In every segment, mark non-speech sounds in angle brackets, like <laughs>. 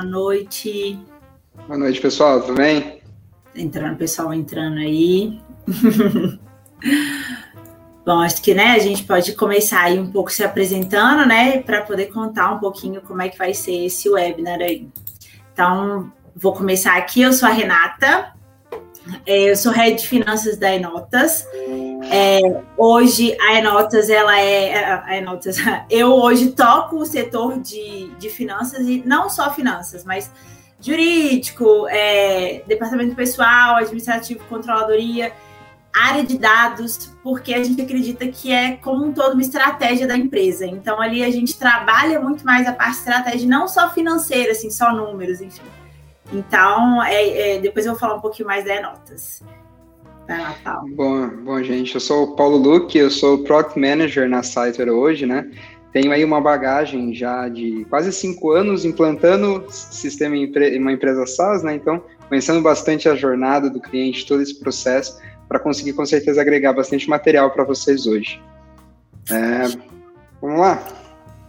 boa noite. Boa noite, pessoal, tudo bem? Entrando, pessoal entrando aí. <laughs> Bom, acho que né, a gente pode começar aí um pouco se apresentando, né, para poder contar um pouquinho como é que vai ser esse webinar aí. Então, vou começar aqui. Eu sou a Renata, é, eu sou head de finanças da Enotas. É, hoje a Enotas, ela é a Enotas. <laughs> Eu hoje toco o setor de, de finanças e não só finanças, mas jurídico, é, departamento pessoal, administrativo, controladoria área de dados, porque a gente acredita que é como um todo uma estratégia da empresa. Então ali a gente trabalha muito mais a parte estratégia, não só financeira, assim, só números, enfim. Então, é, é, depois eu vou falar um pouquinho mais da notas. Bom, bom, gente, eu sou o Paulo Luque, eu sou Product Manager na Citer hoje, né? Tenho aí uma bagagem já de quase cinco anos implantando sistema em uma empresa SaaS, né? Então, conhecendo bastante a jornada do cliente, todo esse processo para conseguir com certeza agregar bastante material para vocês hoje. É, vamos lá?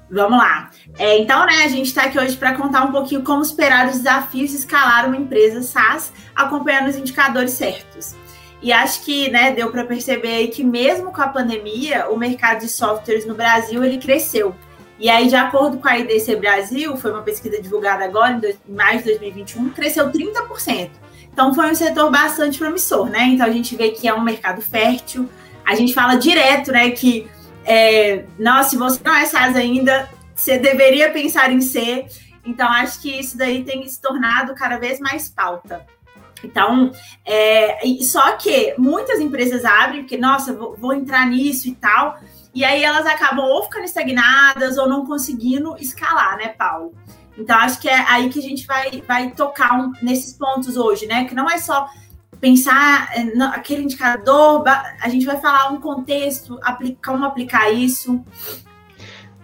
Vamos lá. É, então, né, a gente está aqui hoje para contar um pouquinho como esperar os desafios de escalar uma empresa SaaS, acompanhando os indicadores certos. E acho que né, deu para perceber aí que mesmo com a pandemia, o mercado de softwares no Brasil ele cresceu. E aí, de acordo com a IDC Brasil, foi uma pesquisa divulgada agora, em, maio de 2021, cresceu 30%. Então foi um setor bastante promissor, né? Então a gente vê que é um mercado fértil. A gente fala direto, né, que é, nossa, se você não é SaaS ainda, você deveria pensar em ser. Então acho que isso daí tem se tornado cada vez mais pauta. Então, é, só que muitas empresas abrem, porque, nossa, vou, vou entrar nisso e tal, e aí elas acabam ou ficando estagnadas ou não conseguindo escalar, né, Paulo? Então, acho que é aí que a gente vai, vai tocar um, nesses pontos hoje, né? Que não é só pensar é, aquele indicador, a gente vai falar um contexto, aplicar, como aplicar isso.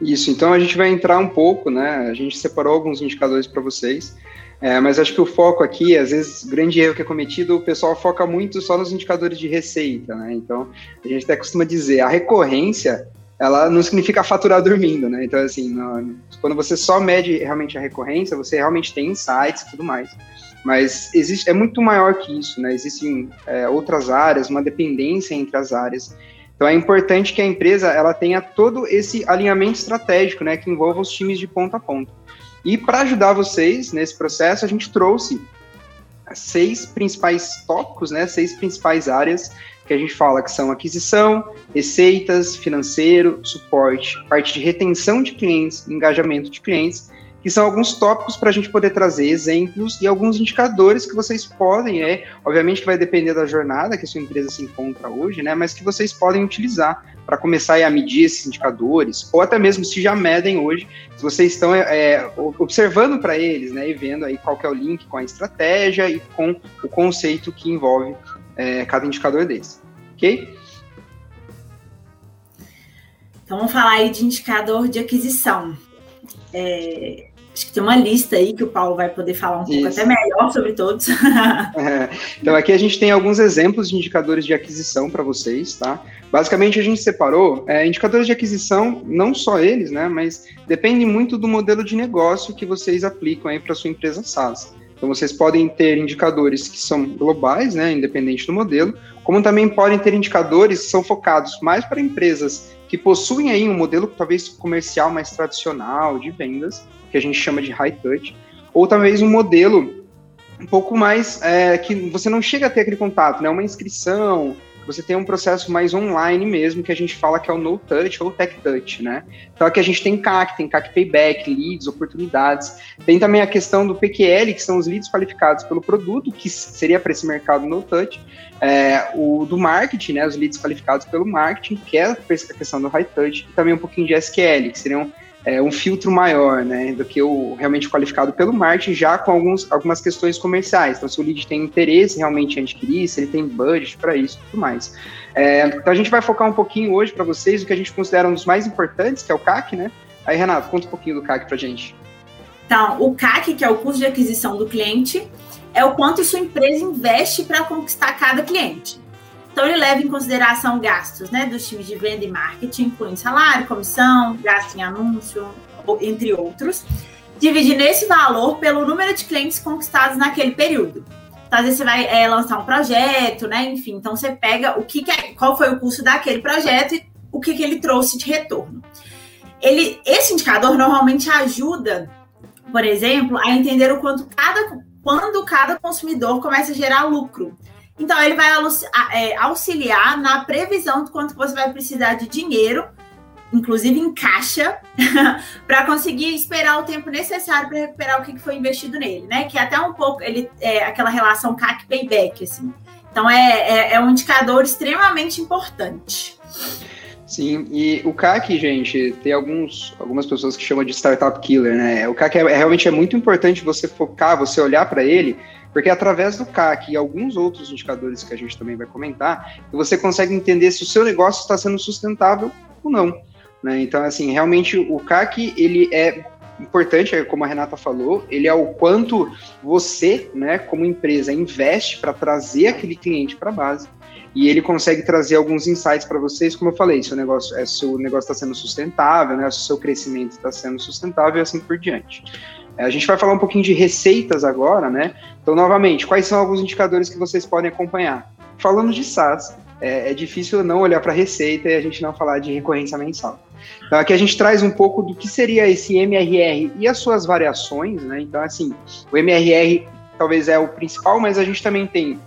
Isso, então a gente vai entrar um pouco, né? A gente separou alguns indicadores para vocês, é, mas acho que o foco aqui, às vezes, grande erro que é cometido, o pessoal foca muito só nos indicadores de receita, né? Então, a gente até costuma dizer, a recorrência ela não significa faturar dormindo, né? Então, assim, no, quando você só mede realmente a recorrência, você realmente tem insights e tudo mais. Mas existe, é muito maior que isso, né? Existem é, outras áreas, uma dependência entre as áreas. Então, é importante que a empresa ela tenha todo esse alinhamento estratégico, né? Que envolva os times de ponta a ponta. E para ajudar vocês nesse processo, a gente trouxe seis principais tópicos, né? Seis principais áreas que a gente fala que são aquisição, receitas, financeiro, suporte, parte de retenção de clientes, engajamento de clientes, que são alguns tópicos para a gente poder trazer exemplos e alguns indicadores que vocês podem, é, obviamente que vai depender da jornada que a sua empresa se encontra hoje, né, mas que vocês podem utilizar para começar a medir esses indicadores, ou até mesmo se já medem hoje, se vocês estão é, observando para eles, né, e vendo aí qual é o link com a estratégia e com o conceito que envolve é, cada indicador desse, ok? Então vamos falar aí de indicador de aquisição. É, acho que tem uma lista aí que o Paulo vai poder falar um pouco Isso. até melhor sobre todos. <laughs> é, então aqui a gente tem alguns exemplos de indicadores de aquisição para vocês, tá? Basicamente a gente separou é, indicadores de aquisição, não só eles, né? Mas depende muito do modelo de negócio que vocês aplicam aí para sua empresa SaaS. Então, vocês podem ter indicadores que são globais, né, independente do modelo, como também podem ter indicadores que são focados mais para empresas que possuem aí um modelo talvez comercial mais tradicional de vendas, que a gente chama de high touch, ou talvez um modelo um pouco mais é, que você não chega a ter aquele contato, né, uma inscrição, você tem um processo mais online mesmo, que a gente fala que é o no touch ou tech touch, né? Então aqui a gente tem CAC, tem CAC payback, leads, oportunidades. Tem também a questão do PQL, que são os leads qualificados pelo produto, que seria para esse mercado no touch. É, o do marketing, né? Os leads qualificados pelo marketing, que é a questão do high touch, e também um pouquinho de SQL, que seriam é, um filtro maior, né, do que o realmente qualificado pelo marketing, já com alguns, algumas questões comerciais. Então, se o lead tem interesse realmente em adquirir, se ele tem budget para isso e tudo mais. É, então, a gente vai focar um pouquinho hoje para vocês o que a gente considera um dos mais importantes, que é o CAC, né? Aí, Renato, conta um pouquinho do CAC para gente. Então, o CAC, que é o custo de aquisição do cliente, é o quanto sua empresa investe para conquistar cada cliente. Então, ele leva em consideração gastos né, dos times de venda e marketing, incluindo salário, comissão, gasto em anúncio, entre outros. dividindo esse valor pelo número de clientes conquistados naquele período. Então, às vezes você vai é, lançar um projeto, né? Enfim, então você pega o que, que é, qual foi o custo daquele projeto e o que, que ele trouxe de retorno. Ele, esse indicador normalmente ajuda, por exemplo, a entender o quanto cada, quando cada consumidor começa a gerar lucro. Então, ele vai é, auxiliar na previsão de quanto você vai precisar de dinheiro inclusive em caixa, <laughs> para conseguir esperar o tempo necessário para recuperar o que foi investido nele, né? Que é até um pouco ele é aquela relação CAC payback, assim. Então é, é, é um indicador extremamente importante. Sim, e o CAC, gente, tem alguns, algumas pessoas que chamam de startup killer, né? O CAC é, é realmente é muito importante você focar, você olhar para ele, porque através do CAC e alguns outros indicadores que a gente também vai comentar, você consegue entender se o seu negócio está sendo sustentável ou não. Né? Então, assim, realmente o CAC, ele é importante, é como a Renata falou, ele é o quanto você, né, como empresa, investe para trazer aquele cliente para a base. E ele consegue trazer alguns insights para vocês, como eu falei, se o negócio é, se o negócio está sendo sustentável, né, se o seu crescimento está sendo sustentável e assim por diante. É, a gente vai falar um pouquinho de receitas agora, né? Então, novamente, quais são alguns indicadores que vocês podem acompanhar? Falando de SaaS, é, é difícil não olhar para a receita e a gente não falar de recorrência mensal. Então, aqui a gente traz um pouco do que seria esse MRR e as suas variações, né? Então, assim, o MRR talvez é o principal, mas a gente também tem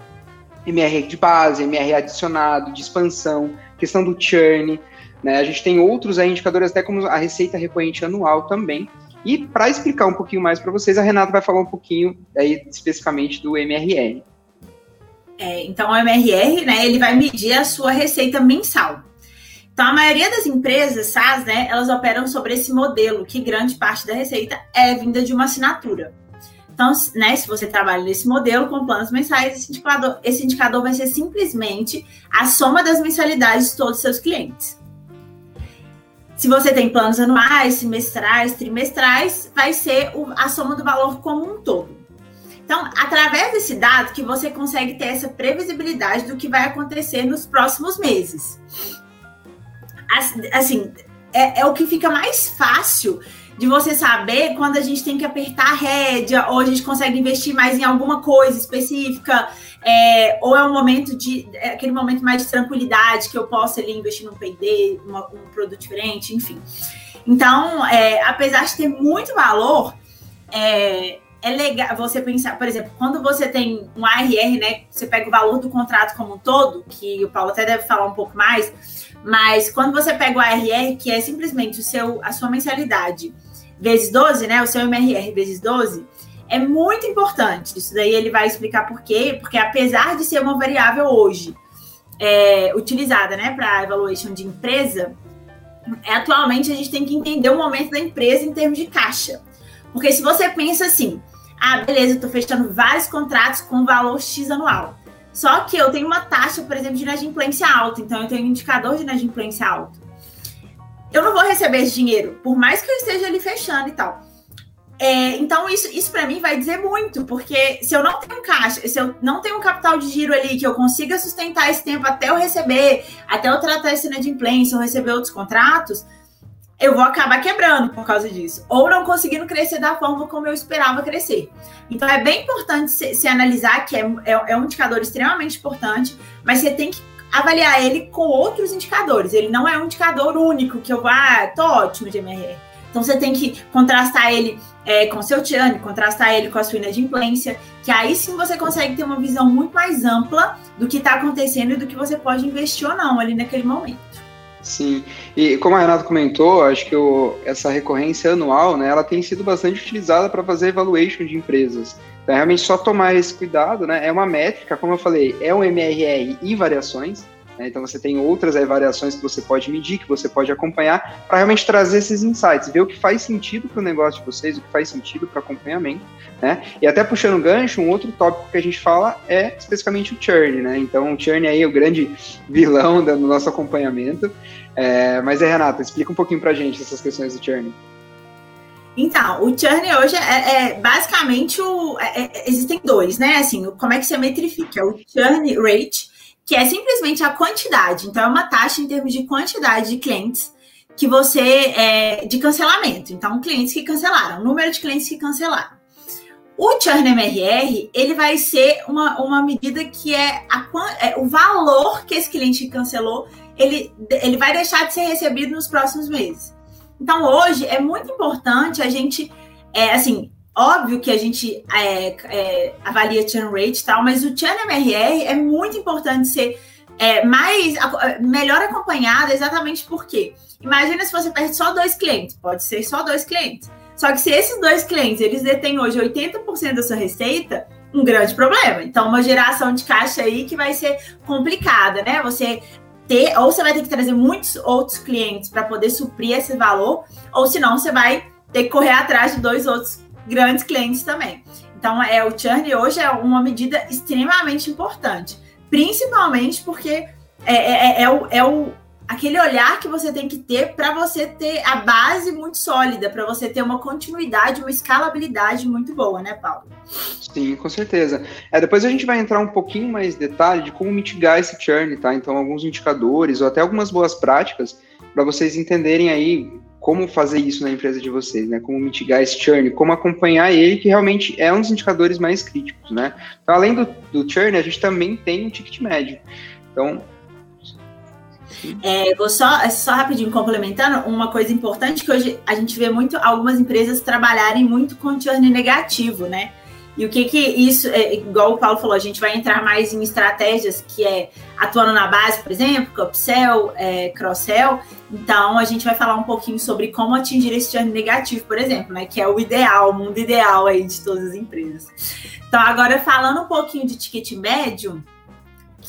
MRR de base, MRR adicionado, de expansão, questão do churn, né? A gente tem outros aí, indicadores, até como a receita recorrente anual também. E para explicar um pouquinho mais para vocês, a Renata vai falar um pouquinho aí especificamente do MRR. É, então, o MRR, né, ele vai medir a sua receita mensal. Então, a maioria das empresas SaaS, né, elas operam sobre esse modelo, que grande parte da receita é vinda de uma assinatura. Então, né, se você trabalha nesse modelo com planos mensais, esse indicador, esse indicador vai ser simplesmente a soma das mensalidades de todos os seus clientes. Se você tem planos anuais, semestrais, trimestrais, vai ser a soma do valor como um todo. Então, através desse dado que você consegue ter essa previsibilidade do que vai acontecer nos próximos meses. Assim, é, é o que fica mais fácil de você saber quando a gente tem que apertar a rédea, ou a gente consegue investir mais em alguma coisa específica, é, ou é um momento de. É aquele momento mais de tranquilidade que eu posso ali investir num PD, um produto diferente, enfim. Então, é, apesar de ter muito valor, é, é legal você pensar, por exemplo, quando você tem um ARR, né? Você pega o valor do contrato como um todo, que o Paulo até deve falar um pouco mais, mas quando você pega o ARR, que é simplesmente o seu, a sua mensalidade vezes 12, né? O seu MRR vezes 12, é muito importante. Isso daí ele vai explicar por quê, porque apesar de ser uma variável hoje é, utilizada né, para evaluation de empresa, é, atualmente a gente tem que entender o momento da empresa em termos de caixa. Porque se você pensa assim, ah, beleza, eu tô fechando vários contratos com valor X anual. Só que eu tenho uma taxa, por exemplo, de inadimplência alta, então eu tenho um indicador de inadimplência alto. Eu não vou receber esse dinheiro, por mais que eu esteja ali fechando e tal. É, então, isso, isso para mim vai dizer muito, porque se eu não tenho caixa, se eu não tenho um capital de giro ali que eu consiga sustentar esse tempo até eu receber, até eu tratar esse inadimplência ou receber outros contratos, eu vou acabar quebrando por causa disso, ou não conseguindo crescer da forma como eu esperava crescer. Então é bem importante se, se analisar que é, é, é, um indicador extremamente importante, mas você tem que avaliar ele com outros indicadores. Ele não é um indicador único que eu vá, ah, tô ótimo de MRR. Então você tem que contrastar ele é, com seu churn, contrastar ele com a sua inadimplência, que aí sim você consegue ter uma visão muito mais ampla do que está acontecendo e do que você pode investir ou não ali naquele momento. Sim, e como a Renata comentou, acho que o, essa recorrência anual, né, ela tem sido bastante utilizada para fazer evaluation de empresas. Então, é realmente só tomar esse cuidado, né, é uma métrica, como eu falei, é um MRR e variações, né, então você tem outras aí, variações que você pode medir, que você pode acompanhar, para realmente trazer esses insights, ver o que faz sentido para o negócio de vocês, o que faz sentido para acompanhamento, né? E até puxando gancho, um outro tópico que a gente fala é especificamente o churn, né? Então, o churn aí é o grande <laughs> vilão do nosso acompanhamento. É, mas, é, Renata, explica um pouquinho para a gente essas questões do churn. Então, o churn hoje é, é basicamente o. É, é, existem dois, né? Assim, como é que você metrifica? O churn rate, que é simplesmente a quantidade. Então, é uma taxa em termos de quantidade de clientes que você é, de cancelamento. Então, clientes que cancelaram, número de clientes que cancelaram. O churn MRR, ele vai ser uma, uma medida que é, a, é o valor que esse cliente cancelou, ele, ele vai deixar de ser recebido nos próximos meses. Então, hoje, é muito importante a gente, é, assim, óbvio que a gente é, é, avalia churn rate e tal, mas o churn MRR é muito importante ser é, mais, melhor acompanhado exatamente porque imagina se você perde só dois clientes, pode ser só dois clientes. Só que se esses dois clientes, eles detêm hoje 80% da sua receita, um grande problema. Então, uma geração de caixa aí que vai ser complicada, né? Você ter, ou você vai ter que trazer muitos outros clientes para poder suprir esse valor, ou senão você vai ter que correr atrás de dois outros grandes clientes também. Então, é o churn hoje é uma medida extremamente importante, principalmente porque é, é, é, é o, é o, aquele olhar que você tem que ter para você ter a base muito sólida, para você ter uma continuidade, uma escalabilidade muito boa, né, Paulo? Sim, com certeza. É, depois a gente vai entrar um pouquinho mais detalhe de como mitigar esse churn, tá? Então, alguns indicadores ou até algumas boas práticas para vocês entenderem aí como fazer isso na empresa de vocês, né? Como mitigar esse churn, como acompanhar ele, que realmente é um dos indicadores mais críticos, né? Então, além do, do churn, a gente também tem o ticket médio. Então, é, vou só, só rapidinho complementando, uma coisa importante que hoje a gente vê muito algumas empresas trabalharem muito com churn negativo, né? E o que que isso, é, igual o Paulo falou, a gente vai entrar mais em estratégias que é atuando na base, por exemplo, upsell, é, cross-sell. Então, a gente vai falar um pouquinho sobre como atingir esse churn negativo, por exemplo, né? Que é o ideal, o mundo ideal aí de todas as empresas. Então, agora falando um pouquinho de ticket médio,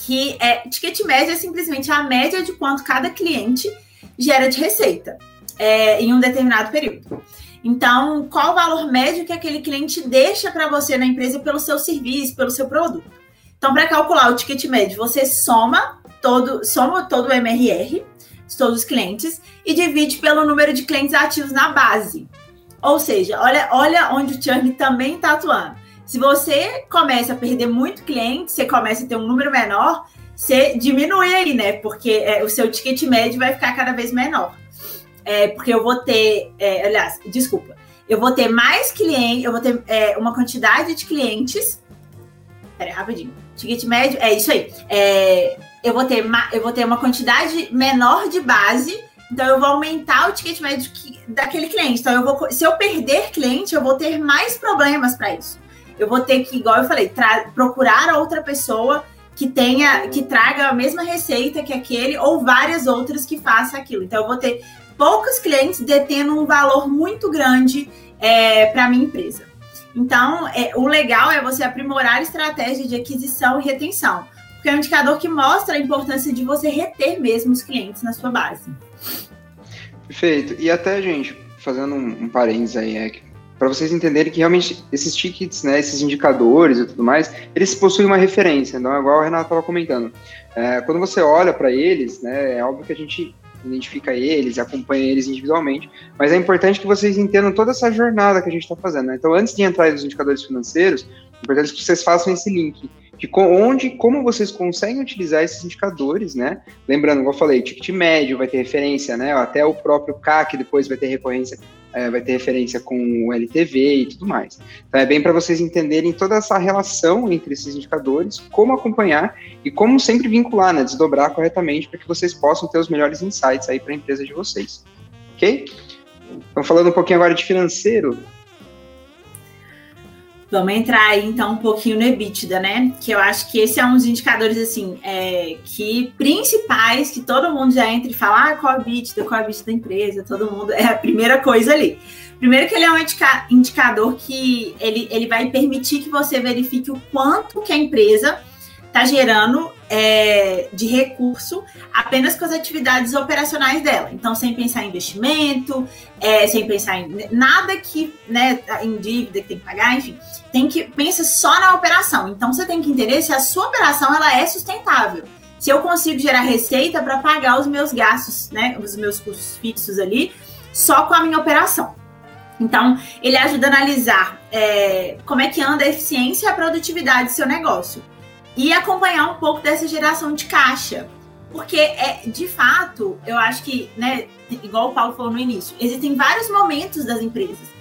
que é ticket médio é simplesmente a média de quanto cada cliente gera de receita é, em um determinado período. Então, qual o valor médio que aquele cliente deixa para você na empresa pelo seu serviço, pelo seu produto? Então, para calcular o ticket médio, você soma todo, soma todo o MRR todos os clientes e divide pelo número de clientes ativos na base. Ou seja, olha, olha onde o churn também está atuando. Se você começa a perder muito cliente, você começa a ter um número menor, você diminui aí, né? Porque é, o seu ticket médio vai ficar cada vez menor. É, porque eu vou ter, é, aliás, desculpa, eu vou ter mais clientes, eu vou ter é, uma quantidade de clientes. Peraí, rapidinho. Ticket médio, é isso aí. É, eu, vou ter eu vou ter uma quantidade menor de base, então eu vou aumentar o ticket médio que, daquele cliente. Então, eu vou, se eu perder cliente, eu vou ter mais problemas para isso eu vou ter que, igual eu falei, procurar outra pessoa que tenha, que traga a mesma receita que aquele ou várias outras que faça aquilo. Então eu vou ter poucos clientes detendo um valor muito grande é, para minha empresa. Então, é, o legal é você aprimorar a estratégia de aquisição e retenção, porque é um indicador que mostra a importância de você reter mesmo os clientes na sua base. Perfeito. E até, gente, fazendo um, um parênteses aí, é para vocês entenderem que realmente esses tickets, né, esses indicadores e tudo mais, eles possuem uma referência. Então, é igual o Renato estava comentando. É, quando você olha para eles, né, é óbvio que a gente identifica eles, acompanha eles individualmente, mas é importante que vocês entendam toda essa jornada que a gente está fazendo. Né? Então, antes de entrar nos indicadores financeiros, é importante que vocês façam esse link de onde, como vocês conseguem utilizar esses indicadores, né? Lembrando, como eu falei, ticket médio vai ter referência, né? Até o próprio CAC depois vai ter recorrência, é, vai ter referência com o LTV e tudo mais. Então é bem para vocês entenderem toda essa relação entre esses indicadores, como acompanhar e como sempre vincular, né? Desdobrar corretamente para que vocês possam ter os melhores insights aí para a empresa de vocês. Ok? Então falando um pouquinho agora de financeiro, Vamos entrar aí então um pouquinho no EBITDA, né? Que eu acho que esse é um dos indicadores assim é, que principais que todo mundo já entra e fala ah, qual é o EBITDA, qual é o EBITDA da empresa, todo mundo é a primeira coisa ali. Primeiro que ele é um indica indicador que ele, ele vai permitir que você verifique o quanto que a empresa está gerando é, de recurso apenas com as atividades operacionais dela. Então, sem pensar em investimento, é, sem pensar em nada que, né, em dívida que tem que pagar, enfim, tem que pensa só na operação. Então, você tem que entender se a sua operação ela é sustentável. Se eu consigo gerar receita para pagar os meus gastos, né, os meus custos fixos ali, só com a minha operação. Então, ele ajuda a analisar é, como é que anda a eficiência e a produtividade do seu negócio e acompanhar um pouco dessa geração de caixa. Porque, é, de fato, eu acho que, né, igual o Paulo falou no início, existem vários momentos das empresas.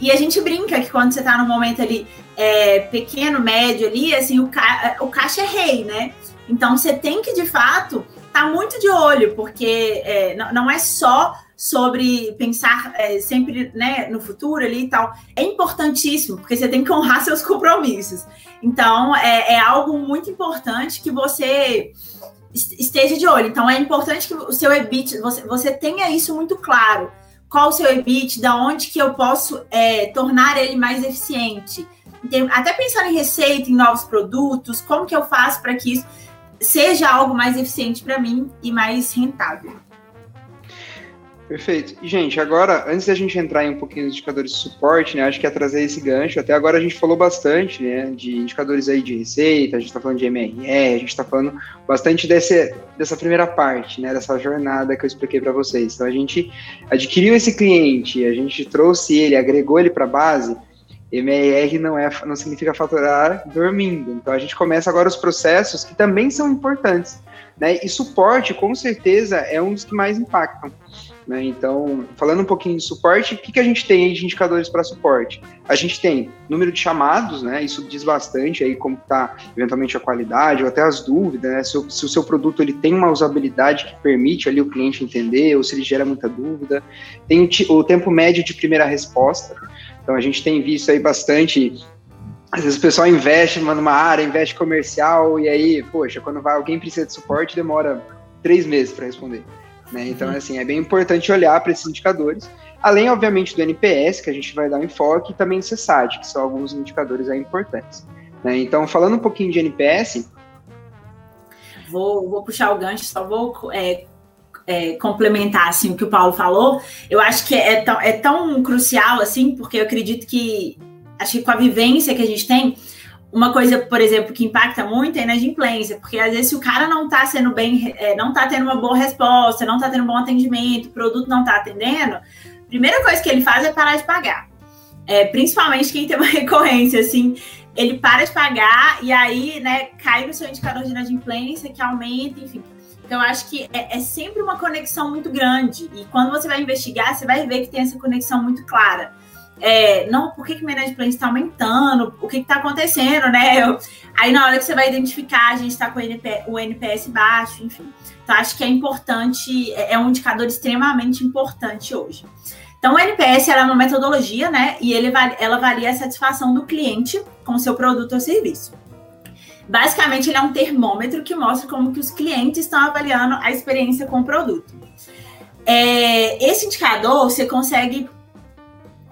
E a gente brinca que quando você está num momento ali é, pequeno, médio ali, assim, o, ca o caixa é rei, né? Então você tem que, de fato, estar tá muito de olho, porque é, não, não é só sobre pensar é, sempre né, no futuro ali e tal, é importantíssimo, porque você tem que honrar seus compromissos. Então, é, é algo muito importante que você esteja de olho. Então, é importante que o seu EBIT, você, você tenha isso muito claro. Qual o seu EBIT, da onde que eu posso é, tornar ele mais eficiente. Até pensando em receita, em novos produtos, como que eu faço para que isso seja algo mais eficiente para mim e mais rentável. Perfeito. Gente, agora, antes da gente entrar em um pouquinho nos indicadores de suporte, né, acho que é trazer esse gancho. Até agora a gente falou bastante, né, de indicadores aí de receita, a gente está falando de MRE, a gente está falando bastante desse, dessa primeira parte, né, dessa jornada que eu expliquei para vocês. Então, a gente adquiriu esse cliente, a gente trouxe ele, agregou ele para a base, MRR não, é, não significa faturar dormindo. Então, a gente começa agora os processos que também são importantes. Né? E suporte, com certeza, é um dos que mais impactam. Né? Então, falando um pouquinho de suporte, o que, que a gente tem de indicadores para suporte? A gente tem número de chamados, né? Isso diz bastante aí como está eventualmente a qualidade ou até as dúvidas, né? Se, o, se o seu produto ele tem uma usabilidade que permite ali o cliente entender ou se ele gera muita dúvida. Tem o, o tempo médio de primeira resposta. Então a gente tem visto aí bastante às vezes o pessoal investe numa área, investe comercial, e aí, poxa, quando vai alguém precisa de suporte, demora três meses para responder. Né? Então, assim, é bem importante olhar para esses indicadores, além, obviamente, do NPS, que a gente vai dar um enfoque, e também do CSAT, que são alguns indicadores aí importantes. Né? Então, falando um pouquinho de NPS. Vou, vou puxar o gancho, só vou é, é, complementar assim, o que o Paulo falou. Eu acho que é tão, é tão crucial, assim, porque eu acredito que, acho que com a vivência que a gente tem, uma coisa, por exemplo, que impacta muito é a inadimplência, porque às vezes se o cara não está sendo bem, é, não está tendo uma boa resposta, não está tendo um bom atendimento, o produto não está atendendo, a primeira coisa que ele faz é parar de pagar. É, principalmente quem tem uma <laughs> recorrência, assim, ele para de pagar e aí, né, cai no seu indicador de inadimplência, que aumenta, enfim. Então, eu acho que é, é sempre uma conexão muito grande. E quando você vai investigar, você vai ver que tem essa conexão muito clara é, não, por que, que minha inadimplência está aumentando? O que está acontecendo, né? Eu, aí na hora que você vai identificar, a gente está com o, NP, o NPS baixo, enfim. Então, acho que é importante, é, é um indicador extremamente importante hoje. Então, o NPS é uma metodologia, né? E ele, ela avalia a satisfação do cliente com seu produto ou serviço. Basicamente, ele é um termômetro que mostra como que os clientes estão avaliando a experiência com o produto. É, esse indicador você consegue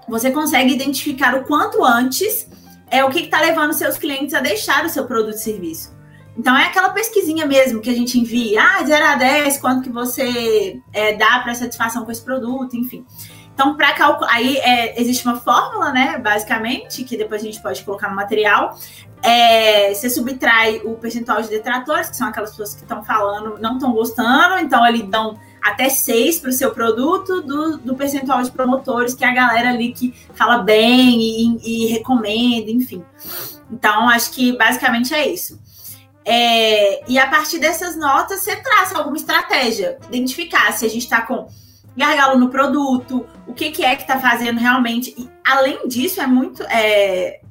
você consegue identificar o quanto antes é o que está levando seus clientes a deixar o seu produto e serviço. Então é aquela pesquisinha mesmo que a gente envia, ah, 0 a 10, quanto que você é, dá para satisfação com esse produto, enfim. Então, para calcular, aí é, existe uma fórmula, né, basicamente, que depois a gente pode colocar no material. É, você subtrai o percentual de detratores, que são aquelas pessoas que estão falando, não estão gostando, então eles dão até 6 para o seu produto, do, do, percentual de promotores, que é a galera ali que fala bem e, e recomenda, enfim. Então, acho que basicamente é isso. É, e a partir dessas notas, você traça alguma estratégia, identificar se a gente está com gargalo no produto, o que, que é que está fazendo realmente. E, além disso, é muito. É,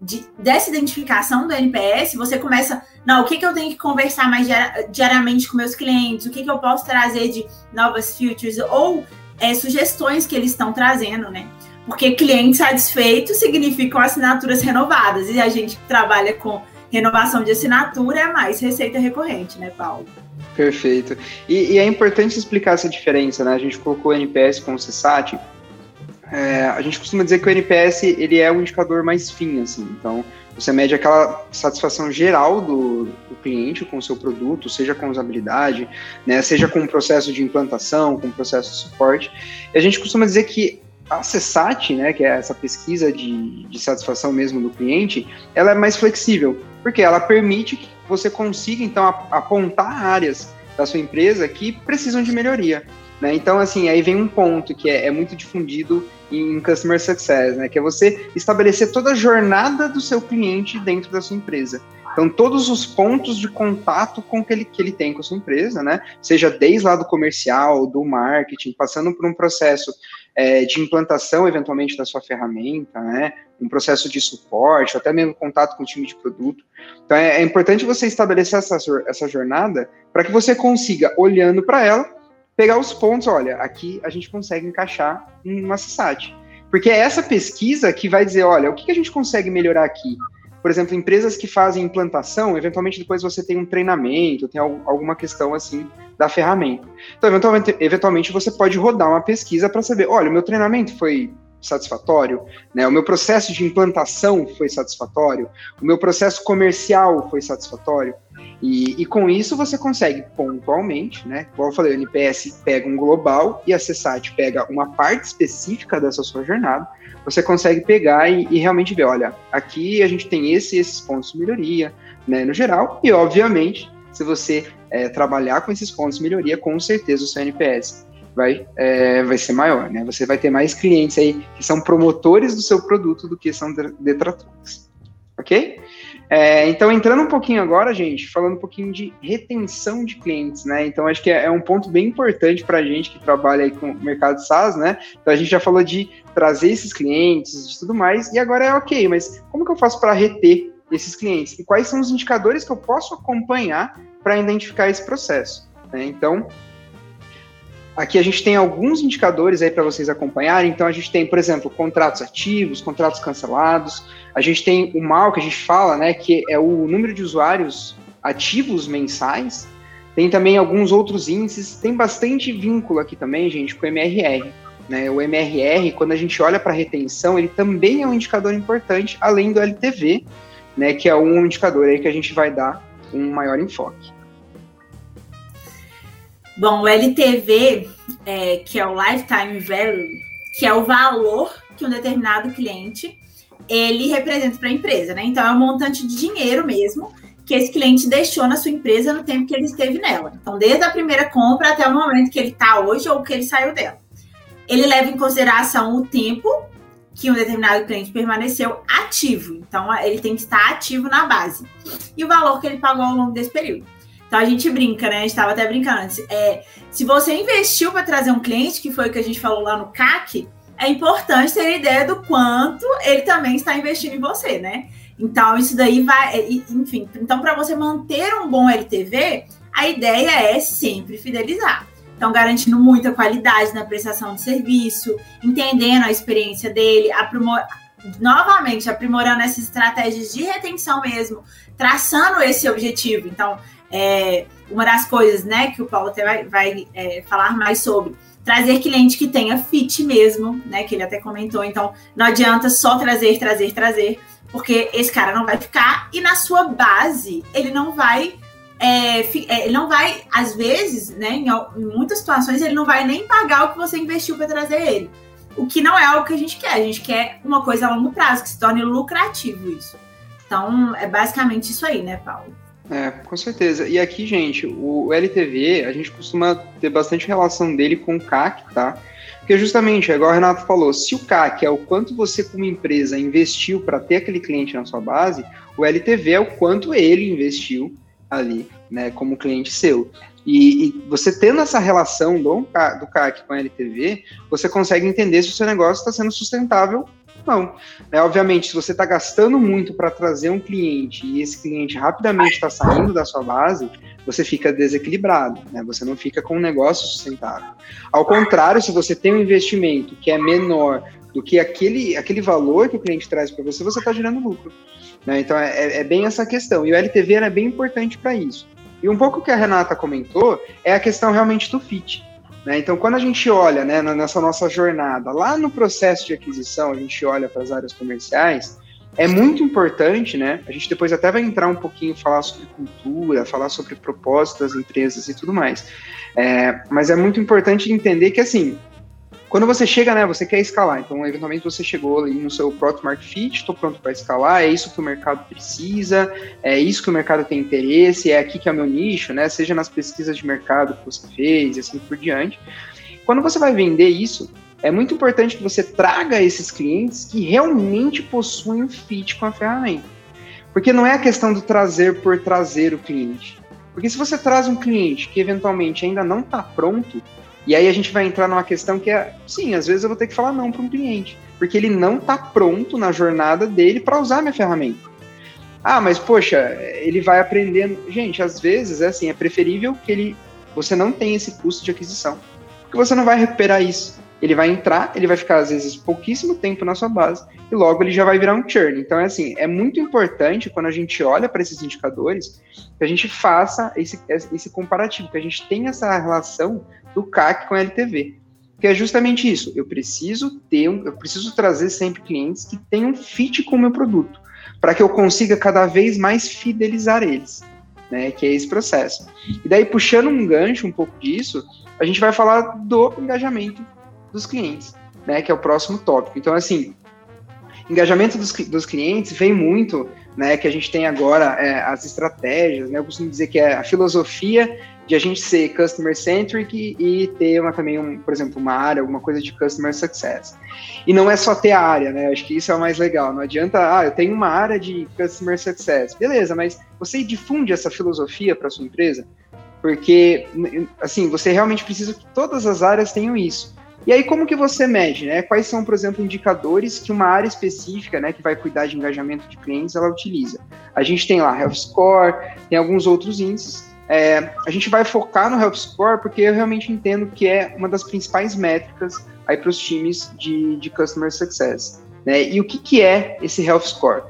de, dessa identificação do NPS, você começa, não, o que, que eu tenho que conversar mais diariamente com meus clientes, o que, que eu posso trazer de novas features ou é, sugestões que eles estão trazendo, né? Porque clientes satisfeitos significam assinaturas renovadas, e a gente que trabalha com renovação de assinatura é mais receita recorrente, né, Paulo? Perfeito. E, e é importante explicar essa diferença, né? A gente colocou o NPS com o CSAT, é, a gente costuma dizer que o NPS ele é um indicador mais fino, assim. Então, você mede aquela satisfação geral do, do, cliente com o seu produto, seja com usabilidade, né, seja com o processo de implantação, com o processo de suporte. E a gente costuma dizer que a CSAT, né, que é essa pesquisa de, de satisfação mesmo do cliente, ela é mais flexível, porque ela permite que você consiga, então, apontar áreas da sua empresa que precisam de melhoria. Né? Então, assim, aí vem um ponto que é, é, muito difundido em Customer Success, né? que é você estabelecer toda a jornada do seu cliente dentro da sua empresa. Então, todos os pontos de contato com que ele, que ele tem com a sua empresa, né? Seja desde lá do comercial, do marketing, passando por um processo é, de implantação, eventualmente, da sua ferramenta, né? Um processo de suporte, até mesmo contato com o time de produto. Então, é, é importante você estabelecer essa, essa jornada para que você consiga, olhando para ela, pegar os pontos, olha, aqui a gente consegue encaixar uma CSAT. Porque é essa pesquisa que vai dizer, olha, o que a gente consegue melhorar aqui? Por exemplo, empresas que fazem implantação, eventualmente depois você tem um treinamento, tem alguma questão assim da ferramenta. Então, eventualmente, eventualmente você pode rodar uma pesquisa para saber, olha, o meu treinamento foi satisfatório, né? O meu processo de implantação foi satisfatório, o meu processo comercial foi satisfatório. E, e, com isso você consegue pontualmente, né? Como eu falei, o NPS pega um global e a CSAT pega uma parte específica dessa sua jornada. Você consegue pegar e, e realmente ver, olha, aqui a gente tem esse esses pontos de melhoria, né? No geral, e obviamente, se você é, trabalhar com esses pontos de melhoria, com certeza o seu NPS vai, é, vai ser maior, né? Você vai ter mais clientes aí que são promotores do seu produto do que são detratores, ok? É, então, entrando um pouquinho agora, gente, falando um pouquinho de retenção de clientes, né? Então, acho que é, é um ponto bem importante para a gente que trabalha aí com o mercado SaaS, né? Então, a gente já falou de trazer esses clientes, de tudo mais, e agora é ok, mas como que eu faço para reter esses clientes? E quais são os indicadores que eu posso acompanhar para identificar esse processo? Né? Então, Aqui a gente tem alguns indicadores aí para vocês acompanharem. Então a gente tem, por exemplo, contratos ativos, contratos cancelados. A gente tem o mal que a gente fala, né, que é o número de usuários ativos mensais. Tem também alguns outros índices. Tem bastante vínculo aqui também, gente, com o MRR. Né? O MRR, quando a gente olha para retenção, ele também é um indicador importante, além do LTV, né, que é um indicador aí que a gente vai dar um maior enfoque. Bom, o LTV, é, que é o Lifetime Value, que é o valor que um determinado cliente ele representa para a empresa, né? Então é um montante de dinheiro mesmo que esse cliente deixou na sua empresa no tempo que ele esteve nela. Então, desde a primeira compra até o momento que ele está hoje ou que ele saiu dela. Ele leva em consideração o tempo que um determinado cliente permaneceu ativo. Então, ele tem que estar ativo na base. E o valor que ele pagou ao longo desse período. Então a gente brinca, né? A gente estava até brincando antes. É, se você investiu para trazer um cliente, que foi o que a gente falou lá no CAC, é importante ter ideia do quanto ele também está investindo em você, né? Então isso daí vai, é, enfim. Então para você manter um bom LTV, a ideia é sempre fidelizar. Então garantindo muita qualidade na prestação de serviço, entendendo a experiência dele, aprimor novamente aprimorando essas estratégias de retenção mesmo, traçando esse objetivo. Então, é, uma das coisas, né, que o Paulo até vai, vai é, falar mais sobre, trazer cliente que tenha fit mesmo, né, que ele até comentou. Então, não adianta só trazer, trazer, trazer, porque esse cara não vai ficar e na sua base ele não vai é, é ele não vai, às vezes, né, em, em, muitas situações, ele não vai nem pagar o que você investiu para trazer ele. O que não é algo que a gente quer. A gente quer uma coisa a longo prazo, que se torne lucrativo isso. Então, é basicamente isso aí, né, Paulo? É, com certeza. E aqui, gente, o LTV, a gente costuma ter bastante relação dele com o CAC, tá? Porque justamente, igual o Renato falou, se o CAC é o quanto você como empresa investiu para ter aquele cliente na sua base, o LTV é o quanto ele investiu ali, né, como cliente seu. E, e você tendo essa relação do, do CAC com a LTV, você consegue entender se o seu negócio está sendo sustentável não. É, obviamente, se você está gastando muito para trazer um cliente e esse cliente rapidamente está saindo da sua base, você fica desequilibrado, né? Você não fica com um negócio sustentável. Ao contrário, se você tem um investimento que é menor do que aquele, aquele valor que o cliente traz para você, você está gerando lucro. Né? Então é, é, é, bem essa questão. E o LTV é bem importante para isso. E um pouco que a Renata comentou é a questão realmente do fit. Né? Então, quando a gente olha né, nessa nossa jornada, lá no processo de aquisição, a gente olha para as áreas comerciais, é muito importante, né? A gente depois até vai entrar um pouquinho, falar sobre cultura, falar sobre propósito das empresas e tudo mais. É, mas é muito importante entender que, assim, quando você chega, né, você quer escalar. Então, eventualmente você chegou ali no seu product market fit, estou pronto para escalar, é isso que o mercado precisa, é isso que o mercado tem interesse, é aqui que é o meu nicho, né? Seja nas pesquisas de mercado que você fez e assim por diante. Quando você vai vender isso, é muito importante que você traga esses clientes que realmente possuem fit com a ferramenta. Porque não é a questão do trazer por trazer o cliente. Porque se você traz um cliente que eventualmente ainda não está pronto, e aí a gente vai entrar numa questão que é, sim, às vezes eu vou ter que falar não para um cliente, porque ele não está pronto na jornada dele para usar minha ferramenta. Ah, mas poxa, ele vai aprendendo. Gente, às vezes é assim, é preferível que ele você não tenha esse custo de aquisição, porque você não vai recuperar isso. Ele vai entrar, ele vai ficar às vezes pouquíssimo tempo na sua base e logo ele já vai virar um churn. Então é assim, é muito importante quando a gente olha para esses indicadores que a gente faça esse, esse comparativo, que a gente tenha essa relação do CAC com a LTV. Que é justamente isso. Eu preciso ter, um, eu preciso trazer sempre clientes que tenham fit com o meu produto, para que eu consiga cada vez mais fidelizar eles, né? Que é esse processo. E daí puxando um gancho um pouco disso, a gente vai falar do engajamento dos clientes, né? Que é o próximo tópico. Então, assim, engajamento dos, dos clientes vem muito, né? Que a gente tem agora é, as estratégias, né? Eu costumo dizer que é a filosofia de a gente ser customer centric e ter uma, também, um, por exemplo, uma área, alguma coisa de customer success. E não é só ter a área, né? Acho que isso é o mais legal. Não adianta, ah, eu tenho uma área de customer success. Beleza, mas você difunde essa filosofia para sua empresa? Porque, assim, você realmente precisa que todas as áreas tenham isso. E aí, como que você mede, né? Quais são, por exemplo, indicadores que uma área específica, né, que vai cuidar de engajamento de clientes, ela utiliza? A gente tem lá Health Score, tem alguns outros índices. É, a gente vai focar no Health Score porque eu realmente entendo que é uma das principais métricas aí para os times de, de Customer Success. Né? E o que, que é esse Health Score?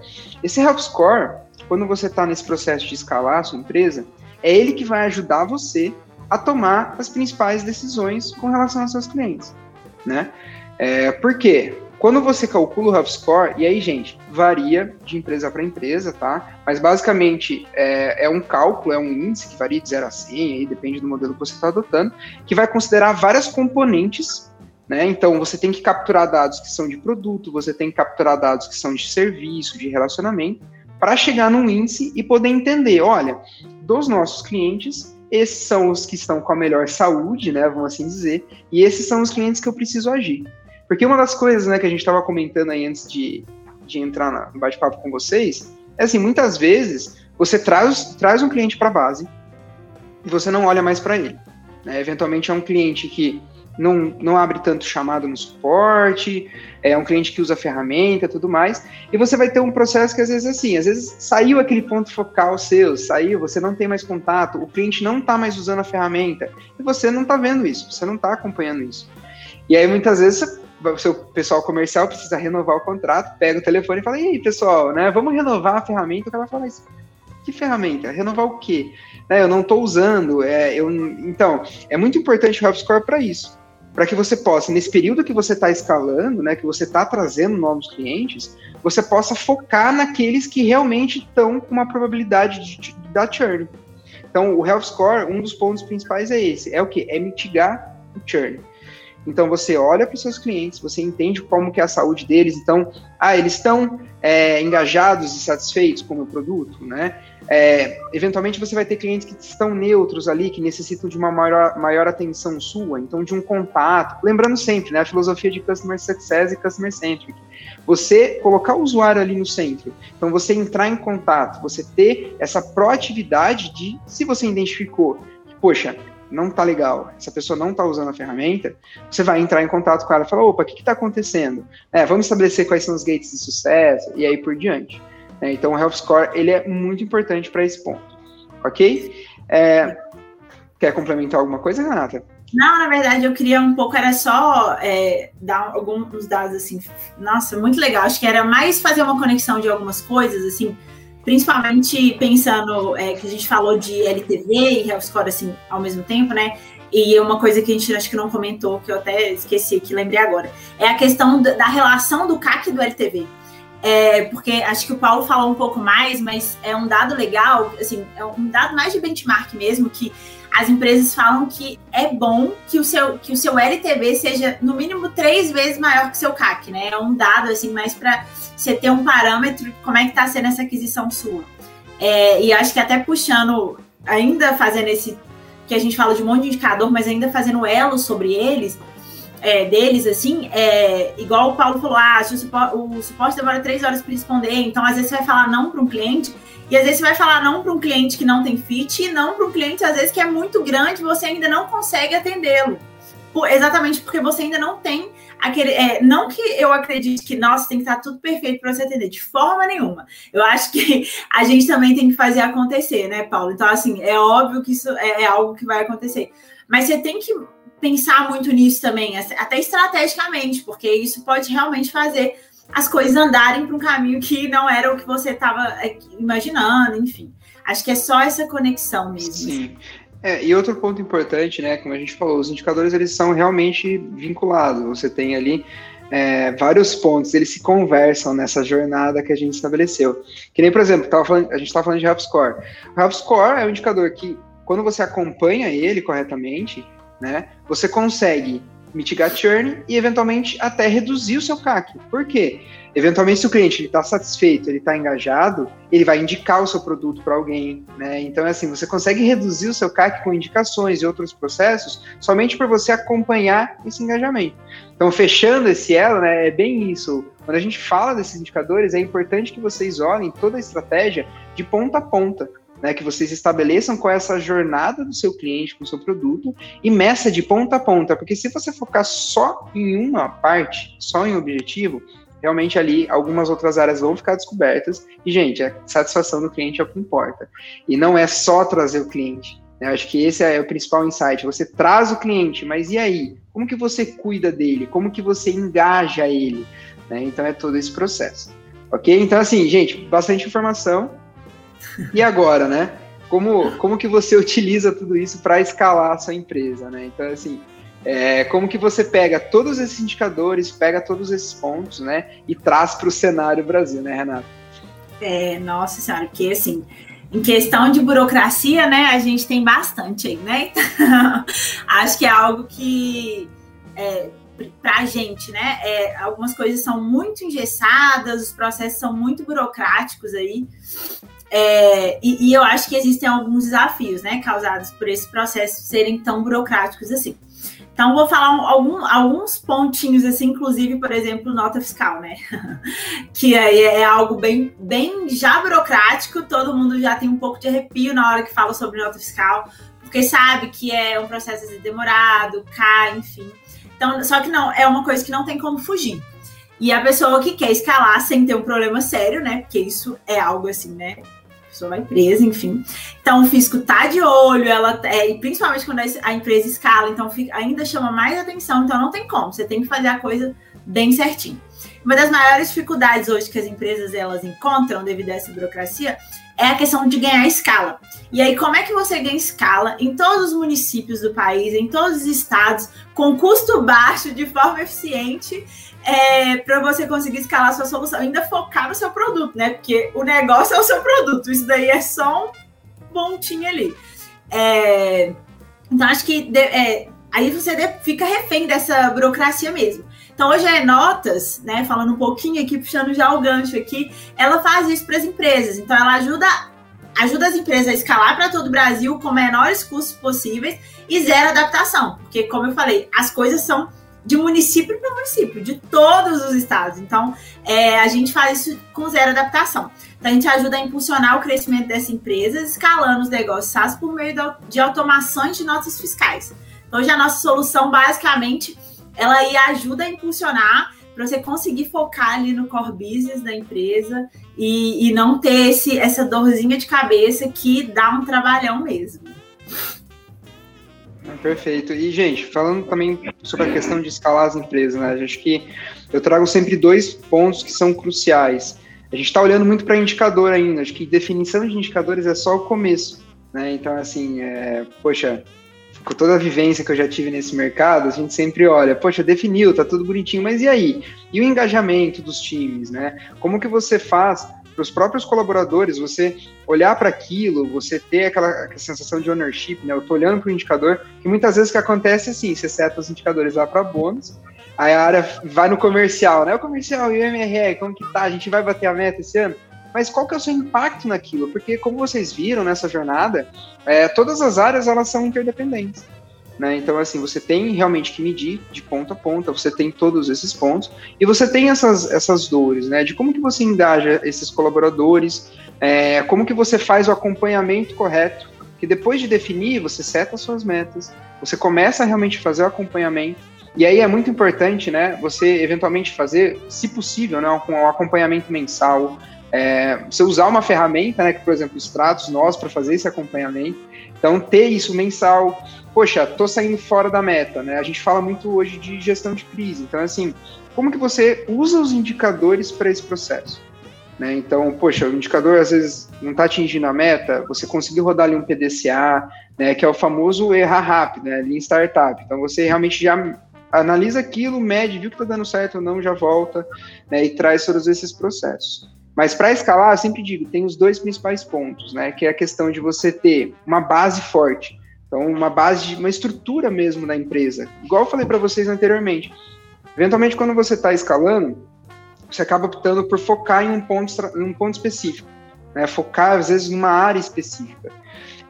Esse Health Score, quando você está nesse processo de escalar a sua empresa, é ele que vai ajudar você a tomar as principais decisões com relação aos seus clientes, né? É, por quê? Quando você calcula o Health Score, e aí, gente, varia de empresa para empresa, tá? Mas basicamente é, é, um cálculo, é um índice que varia de 0 a 100, aí depende do modelo que você está adotando, que vai considerar várias componentes, né? Então você tem que capturar dados que são de produto, você tem que capturar dados que são de serviço, de relacionamento, para chegar num índice e poder entender, olha, dos nossos clientes, esses são os que estão com a melhor saúde, né, vamos assim dizer, e esses são os clientes que eu preciso agir. Porque uma das coisas, né, que a gente estava comentando aí antes de, de entrar no bate-papo com vocês, é assim, muitas vezes você traz, traz um cliente para a base e você não olha mais para ele. Né? Eventualmente é um cliente que não, não abre tanto chamado no suporte, é um cliente que usa ferramenta tudo mais, e você vai ter um processo que às vezes assim, às vezes saiu aquele ponto focal seu, saiu, você não tem mais contato, o cliente não está mais usando a ferramenta, e você não está vendo isso, você não está acompanhando isso. E aí muitas vezes o seu pessoal comercial precisa renovar o contrato, pega o telefone e fala, e aí pessoal, né, vamos renovar a ferramenta, o cara fala, mas que ferramenta? Renovar o quê? Né, eu não estou usando, é, eu, então, é muito importante o HubScore para isso para que você possa, nesse período que você está escalando, né, que você está trazendo novos clientes, você possa focar naqueles que realmente estão com uma probabilidade de, de, da churn. Então, o Health Score, um dos pontos principais é esse, é o que? É mitigar o churn. Então, você olha para os seus clientes, você entende como que é a saúde deles, então, ah, eles estão é, engajados e satisfeitos com o produto, né? É, eventualmente você vai ter clientes que estão neutros ali, que necessitam de uma maior, maior atenção sua, então de um contato. Lembrando sempre, né, a filosofia de Customer Success e Customer Centric. Você colocar o usuário ali no centro, então você entrar em contato, você ter essa proatividade de, se você identificou, poxa, não tá legal, essa pessoa não tá usando a ferramenta, você vai entrar em contato com ela e falar, opa, o que tá acontecendo? É, vamos estabelecer quais são os gates de sucesso e aí por diante. Né? Então, o Health Score ele é muito importante para esse ponto, ok? É, quer complementar alguma coisa, Renata? Não, na verdade, eu queria um pouco, era só é, dar alguns dados assim. Nossa, muito legal. Acho que era mais fazer uma conexão de algumas coisas, assim, principalmente pensando é, que a gente falou de LTV e Health Score assim, ao mesmo tempo, né? E uma coisa que a gente acho que não comentou, que eu até esqueci, que lembrei agora, é a questão da relação do CAC e do LTV é, porque acho que o Paulo falou um pouco mais, mas é um dado legal, assim, é um dado mais de benchmark mesmo, que as empresas falam que é bom que o seu, que o seu LTV seja no mínimo três vezes maior que o seu CAC, né? É um dado assim mais para você ter um parâmetro de como é que está sendo essa aquisição sua. É, e acho que até puxando, ainda fazendo esse que a gente fala de um monte de indicador, mas ainda fazendo elo sobre eles, é, deles, assim, é, igual o Paulo falou, ah, o suporte demora três horas para responder, então às vezes você vai falar não para um cliente, e às vezes você vai falar não para um cliente que não tem fit, e não para um cliente, às vezes, que é muito grande, você ainda não consegue atendê-lo. Exatamente porque você ainda não tem aquele. É, não que eu acredite que, nossa, tem que estar tudo perfeito para você atender, de forma nenhuma. Eu acho que a gente também tem que fazer acontecer, né, Paulo? Então, assim, é óbvio que isso é, é algo que vai acontecer. Mas você tem que pensar muito nisso também, até estrategicamente, porque isso pode realmente fazer as coisas andarem para um caminho que não era o que você estava é, imaginando, enfim. Acho que é só essa conexão mesmo. Sim. É, e outro ponto importante, né, como a gente falou, os indicadores eles são realmente vinculados. Você tem ali é, vários pontos, eles se conversam nessa jornada que a gente estabeleceu. Que nem, por exemplo, falando, a gente estava falando de HubScore. O HubScore é um indicador que, quando você acompanha ele corretamente, né, você consegue mitigar churn e eventualmente até reduzir o seu CAC. Por quê? Eventualmente, se o cliente está satisfeito, ele está engajado, ele vai indicar o seu produto para alguém, né? Então, é assim, você consegue reduzir o seu CAC com indicações e outros processos somente por você acompanhar esse engajamento. Então, fechando esse elo, né, é bem isso. Quando a gente fala desses indicadores, é importante que vocês olhem toda a estratégia de ponta a ponta né, que vocês estabeleçam qual é essa jornada do seu cliente com o seu produto e meça de ponta a ponta, porque se você focar só em uma parte, só em um objetivo, realmente ali algumas outras áreas vão ficar descobertas e, gente, a satisfação do cliente é o que importa. E não é só trazer o cliente. Né? Acho que esse é o principal insight. Você traz o cliente, mas e aí? Como que você cuida dele? Como que você engaja ele? Né? Então é todo esse processo. Ok? Então, assim, gente, bastante informação. E agora, né? Como, como que você utiliza tudo isso para escalar a sua empresa, né? Então, assim, é, como que você pega todos esses indicadores, pega todos esses pontos, né? E traz para o cenário Brasil, né, Renato? É, nossa senhora, porque assim, em questão de burocracia, né, a gente tem bastante aí, né? Então, <laughs> acho que é algo que é, para a gente, né? É, algumas coisas são muito engessadas, os processos são muito burocráticos aí. É, e, e, eu acho que existem alguns desafios, né, causados por esse processo serem tão burocráticos assim. Então, vou falar um, algum, alguns pontinhos, assim, inclusive, por exemplo, nota fiscal, né? <laughs> que aí é algo bem, bem já burocrático, todo mundo já tem um pouco de arrepio na hora que fala sobre nota fiscal, porque sabe que é um processo demorado, cai, enfim. Então, só que não, é uma coisa que não tem como fugir. E a pessoa que quer escalar sem ter um problema sério, né? Porque isso é algo assim, né? Pessoa vai presa, enfim. Então, o fisco tá de olho, ela é, e principalmente quando a empresa escala, então fica, ainda chama mais atenção, então não tem como, você tem que fazer a coisa bem certinho. Uma das maiores dificuldades hoje que as empresas elas encontram devido a essa burocracia é a questão de ganhar escala. E aí, como é que você ganha escala em todos os municípios do país, em todos os estados, com custo baixo, de forma eficiente é, para você conseguir escalar a sua solução, ainda focar no seu produto, né? Porque o negócio é o seu produto, isso daí é só um pontinho ali. É, então, acho que de, é, aí você fica refém dessa burocracia mesmo. Então, hoje é Notas, né? Falando um pouquinho aqui, puxando já o gancho aqui, ela faz isso para as empresas. Então, ela ajuda, ajuda as empresas a escalar para todo o Brasil com menores custos possíveis e zero adaptação. Porque, como eu falei, as coisas são de município para município, de todos os estados. Então, é, a gente faz isso com zero adaptação. Então, a gente ajuda a impulsionar o crescimento dessa empresa, escalando os negócios SaaS por meio de automações de notas fiscais. Então, hoje a nossa solução, basicamente, ela aí ajuda a impulsionar para você conseguir focar ali no core business da empresa e, e não ter esse, essa dorzinha de cabeça que dá um trabalhão mesmo. Perfeito. E, gente, falando também sobre a questão de escalar as empresas, né? Acho que eu trago sempre dois pontos que são cruciais. A gente está olhando muito para indicador ainda. Acho que definição de indicadores é só o começo, né? Então, assim, é, poxa, com toda a vivência que eu já tive nesse mercado, a gente sempre olha, poxa, definiu, tá tudo bonitinho, mas e aí? E o engajamento dos times, né? Como que você faz para os próprios colaboradores, você olhar para aquilo, você ter aquela, sensação de ownership, né? Eu tô olhando para o indicador, que muitas vezes o que acontece é assim, você seta os indicadores lá para bônus, aí a área vai no comercial, né? O comercial e o MRR, como que tá? A gente vai bater a meta esse ano? Mas qual que é o seu impacto naquilo? Porque como vocês viram nessa jornada, é, todas as áreas elas são interdependentes. Né? Então, assim, você tem realmente que medir de ponta a ponta, você tem todos esses pontos, e você tem essas, essas dores, né? De como que você engaja esses colaboradores, é, como que você faz o acompanhamento correto, que depois de definir, você seta as suas metas, você começa a realmente fazer o acompanhamento, e aí é muito importante, né, você eventualmente fazer, se possível, né, um acompanhamento mensal, é, você usar uma ferramenta, né, que, por exemplo, Stratos, nós, para fazer esse acompanhamento, então ter isso mensal, poxa, tô saindo fora da meta, né? A gente fala muito hoje de gestão de crise. Então, assim, como que você usa os indicadores para esse processo? Né? Então, poxa, o indicador às vezes não está atingindo a meta, você conseguiu rodar ali um PDCA, né, que é o famoso errar rápido, né, startup. Então, você realmente já analisa aquilo, mede, viu que está dando certo ou não, já volta né, e traz todos esses processos. Mas para escalar, eu sempre digo, tem os dois principais pontos, né, que é a questão de você ter uma base forte. Então, uma base, uma estrutura mesmo da empresa. Igual eu falei para vocês anteriormente. Eventualmente, quando você está escalando, você acaba optando por focar em um ponto, em um ponto específico. Né? Focar, às vezes, numa área específica.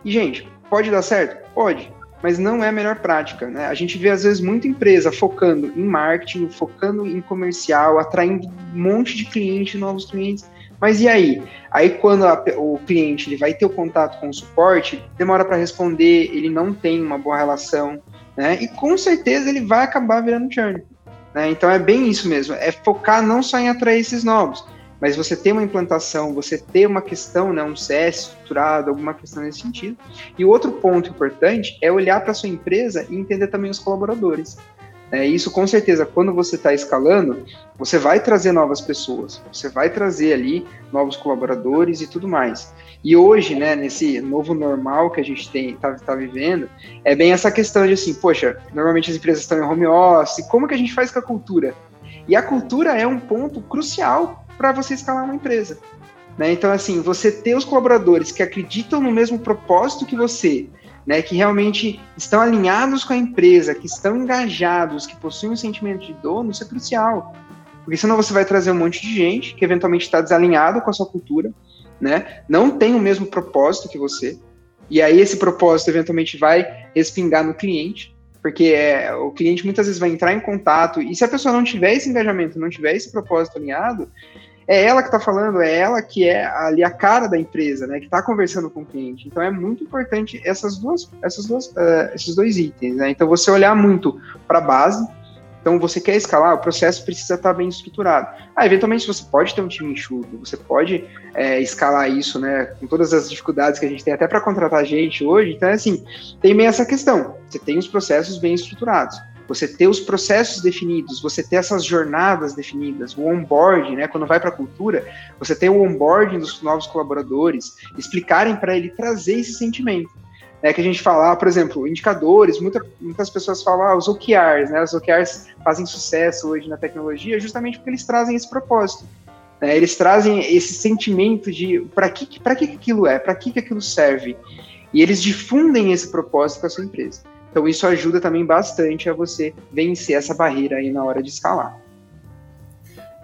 E, gente, pode dar certo? Pode. Mas não é a melhor prática. Né? A gente vê, às vezes, muita empresa focando em marketing, focando em comercial, atraindo um monte de clientes, novos clientes mas e aí? Aí quando a, o cliente ele vai ter o contato com o suporte, demora para responder, ele não tem uma boa relação, né? E com certeza ele vai acabar virando churn. Né? Então é bem isso mesmo, é focar não só em atrair esses novos, mas você ter uma implantação, você ter uma questão, né, um CS estruturado, alguma questão nesse sentido. E outro ponto importante é olhar para sua empresa e entender também os colaboradores. É, isso com certeza, quando você está escalando, você vai trazer novas pessoas, você vai trazer ali novos colaboradores e tudo mais. E hoje, né, nesse novo normal que a gente tem, tá, tá vivendo, é bem essa questão de assim, poxa, normalmente as empresas estão em home office, como que a gente faz com a cultura? E a cultura é um ponto crucial para você escalar uma empresa. Né? Então, assim, você ter os colaboradores que acreditam no mesmo propósito que você, né, que realmente estão alinhados com a empresa, que estão engajados, que possuem um sentimento de dono, isso é crucial. Porque senão você vai trazer um monte de gente que eventualmente está desalinhado com a sua cultura, né, não tem o mesmo propósito que você, e aí esse propósito eventualmente vai respingar no cliente, porque é, o cliente muitas vezes vai entrar em contato, e se a pessoa não tiver esse engajamento, não tiver esse propósito alinhado, é ela que está falando, é ela que é ali a cara da empresa, né, que está conversando com o cliente. Então é muito importante essas duas, essas duas, uh, esses dois itens, né? Então você olhar muito para a base. Então você quer escalar, o processo precisa estar tá bem estruturado. Ah, eventualmente você pode ter um time enxuto, você pode é, escalar isso, né, com todas as dificuldades que a gente tem até para contratar gente hoje. Então assim, tem meio essa questão. Você tem os processos bem estruturados você ter os processos definidos, você ter essas jornadas definidas, o onboarding, né? Quando vai para a cultura, você tem o onboarding dos novos colaboradores, explicarem para ele trazer esse sentimento. É que a gente fala, por exemplo, indicadores, muita, muitas pessoas falam ah, os OKRs, né? Os OKRs fazem sucesso hoje na tecnologia justamente porque eles trazem esse propósito. Né? Eles trazem esse sentimento de para que, que aquilo é, para que, que aquilo serve. E eles difundem esse propósito com a sua empresa. Então isso ajuda também bastante a você vencer essa barreira aí na hora de escalar.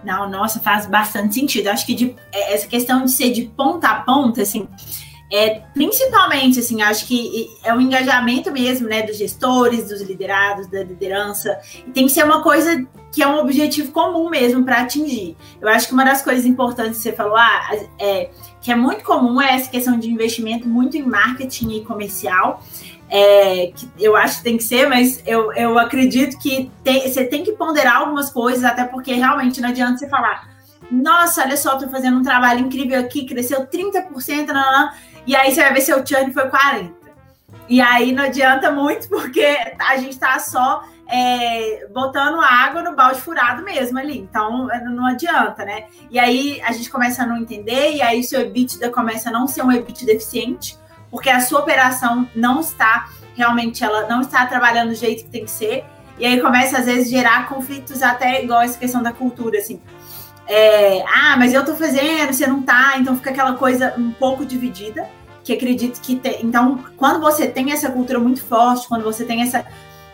Não, nossa, faz bastante sentido. Acho que de, é, essa questão de ser de ponta a ponta, assim, é, principalmente, assim, acho que é o engajamento mesmo, né, dos gestores, dos liderados, da liderança, e tem que ser uma coisa que é um objetivo comum mesmo para atingir. Eu acho que uma das coisas importantes que você falou, ah, é, que é muito comum é essa questão de investimento muito em marketing e comercial, é, que eu acho que tem que ser, mas eu, eu acredito que tem, você tem que ponderar algumas coisas, até porque realmente não adianta você falar, nossa, olha só, estou fazendo um trabalho incrível aqui, cresceu 30%, não, não, e aí você vai ver seu churn foi 40%. E aí não adianta muito, porque a gente está só é, botando água no balde furado mesmo ali. Então não adianta, né? E aí a gente começa a não entender, e aí seu EBITDA começa a não ser um EBITDA deficiente porque a sua operação não está realmente, ela não está trabalhando do jeito que tem que ser, e aí começa às vezes gerar conflitos até igual essa questão da cultura, assim. É, ah, mas eu tô fazendo, você não tá, então fica aquela coisa um pouco dividida, que acredito que tem. Então, quando você tem essa cultura muito forte, quando você tem essa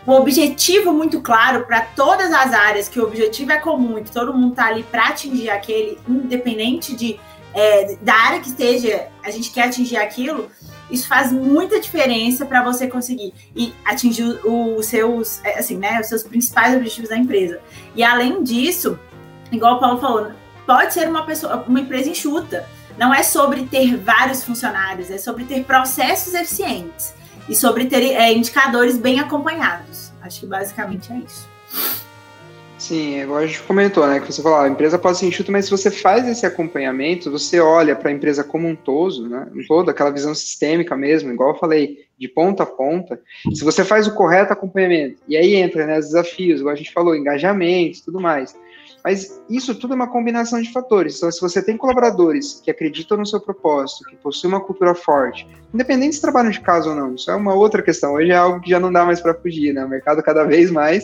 o objetivo muito claro para todas as áreas, que o objetivo é comum e que todo mundo tá ali para atingir aquele, independente de é, da área que esteja, a gente quer atingir aquilo, isso faz muita diferença para você conseguir e atingir os seus, é, assim, né, os seus principais objetivos da empresa. E além disso, igual o Paulo falou, pode ser uma pessoa, uma empresa enxuta. Não é sobre ter vários funcionários, é sobre ter processos eficientes e sobre ter é, indicadores bem acompanhados. Acho que basicamente é isso. Sim, igual a gente comentou, né? Que você falou, a empresa pode ser enxuta, mas se você faz esse acompanhamento, você olha para a empresa como um todo, né? Um todo, aquela visão sistêmica mesmo, igual eu falei, de ponta a ponta. Se você faz o correto acompanhamento, e aí entra né, os desafios, igual a gente falou, engajamento tudo mais. Mas isso tudo é uma combinação de fatores. Então, se você tem colaboradores que acreditam no seu propósito, que possuem uma cultura forte, independente se trabalham de casa ou não, isso é uma outra questão. Hoje é algo que já não dá mais para fugir, né? O mercado cada vez mais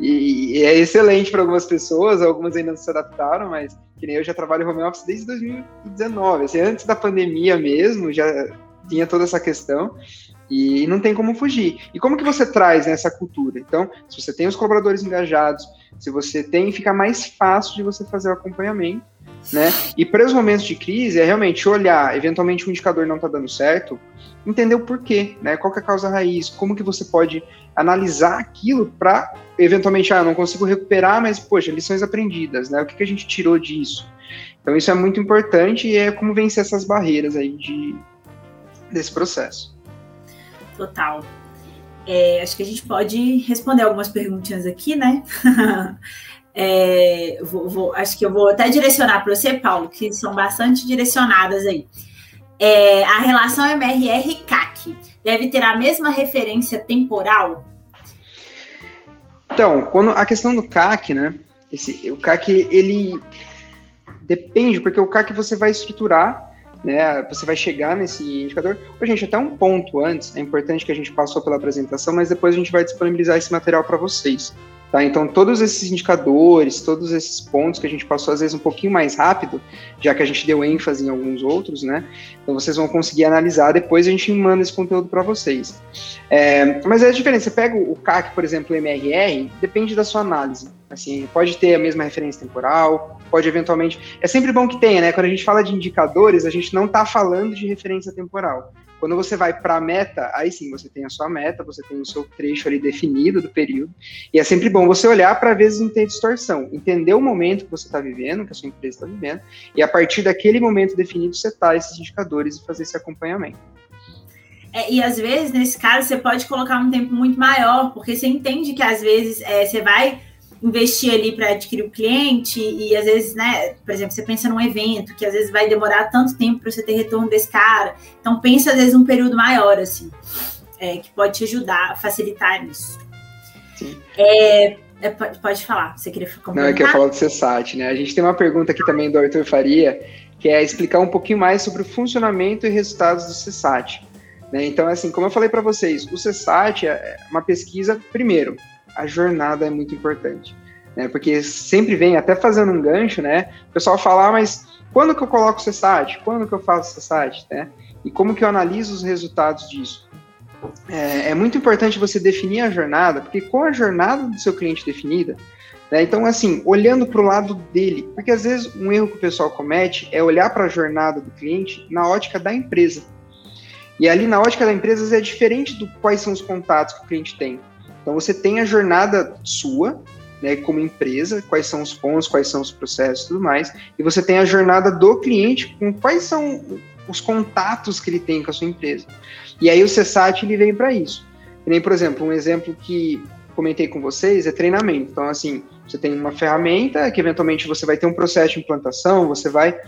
e, e é excelente para algumas pessoas, algumas ainda não se adaptaram, mas que nem eu já trabalho home office desde 2019, assim, antes da pandemia mesmo, já tinha toda essa questão e não tem como fugir. E como que você traz né, essa cultura? Então, se você tem os colaboradores engajados, se você tem, fica mais fácil de você fazer o acompanhamento, né? E para os momentos de crise é realmente olhar, eventualmente o indicador não está dando certo, entender o porquê, né? Qual é a causa raiz, como que você pode analisar aquilo para eventualmente, ah, não consigo recuperar, mas poxa, lições aprendidas, né? O que, que a gente tirou disso? Então isso é muito importante e é como vencer essas barreiras aí de, desse processo. Total. É, acho que a gente pode responder algumas perguntinhas aqui, né? <laughs> é, vou, vou, acho que eu vou até direcionar para você, Paulo, que são bastante direcionadas aí. É, a relação MRR-CAC deve ter a mesma referência temporal? Então, quando a questão do CAC, né? Esse, o CAC, ele depende, porque o CAC você vai estruturar, né? Você vai chegar nesse indicador. Ô, gente, até um ponto antes, é importante que a gente passou pela apresentação, mas depois a gente vai disponibilizar esse material para vocês. Tá? Então, todos esses indicadores, todos esses pontos que a gente passou, às vezes, um pouquinho mais rápido, já que a gente deu ênfase em alguns outros, né? Então, vocês vão conseguir analisar, depois a gente manda esse conteúdo para vocês. É, mas é a diferença, você pega o CAC, por exemplo, o MRR, depende da sua análise. Assim, pode ter a mesma referência temporal, pode eventualmente... É sempre bom que tenha, né? Quando a gente fala de indicadores, a gente não está falando de referência temporal. Quando você vai para a meta, aí sim, você tem a sua meta, você tem o seu trecho ali definido do período, e é sempre bom você olhar para vezes não ter distorção, entender o momento que você está vivendo, que a sua empresa está vivendo, e a partir daquele momento definido, setar esses indicadores e fazer esse acompanhamento. É, e às vezes, nesse caso, você pode colocar um tempo muito maior, porque você entende que às vezes é, você vai investir ali para adquirir o cliente e às vezes, né, por exemplo, você pensa num evento que às vezes vai demorar tanto tempo para você ter retorno desse cara. Então pensa às vezes um período maior assim, é, que pode te ajudar a facilitar isso. É, é, pode, pode falar, você queria Não, é que eu falar do CSAT, né? A gente tem uma pergunta aqui também do Arthur Faria, que é explicar um pouquinho mais sobre o funcionamento e resultados do CSAT. Né? Então, assim, como eu falei para vocês, o CSAT é uma pesquisa, primeiro, a jornada é muito importante. Né? Porque sempre vem, até fazendo um gancho, né? O pessoal fala, ah, mas quando que eu coloco o CSAT? Quando que eu faço o CSAT? Né? E como que eu analiso os resultados disso? É, é muito importante você definir a jornada, porque com a jornada do seu cliente definida, né, então, assim, olhando para o lado dele, porque às vezes um erro que o pessoal comete é olhar para a jornada do cliente na ótica da empresa. E ali na ótica da empresa é diferente do quais são os contatos que o cliente tem. Então você tem a jornada sua, né, como empresa, quais são os pontos, quais são os processos e tudo mais, e você tem a jornada do cliente com quais são os contatos que ele tem com a sua empresa. E aí o CSAT ele vem para isso. Nem, por exemplo, um exemplo que comentei com vocês é treinamento. Então, assim, você tem uma ferramenta que eventualmente você vai ter um processo de implantação, você vai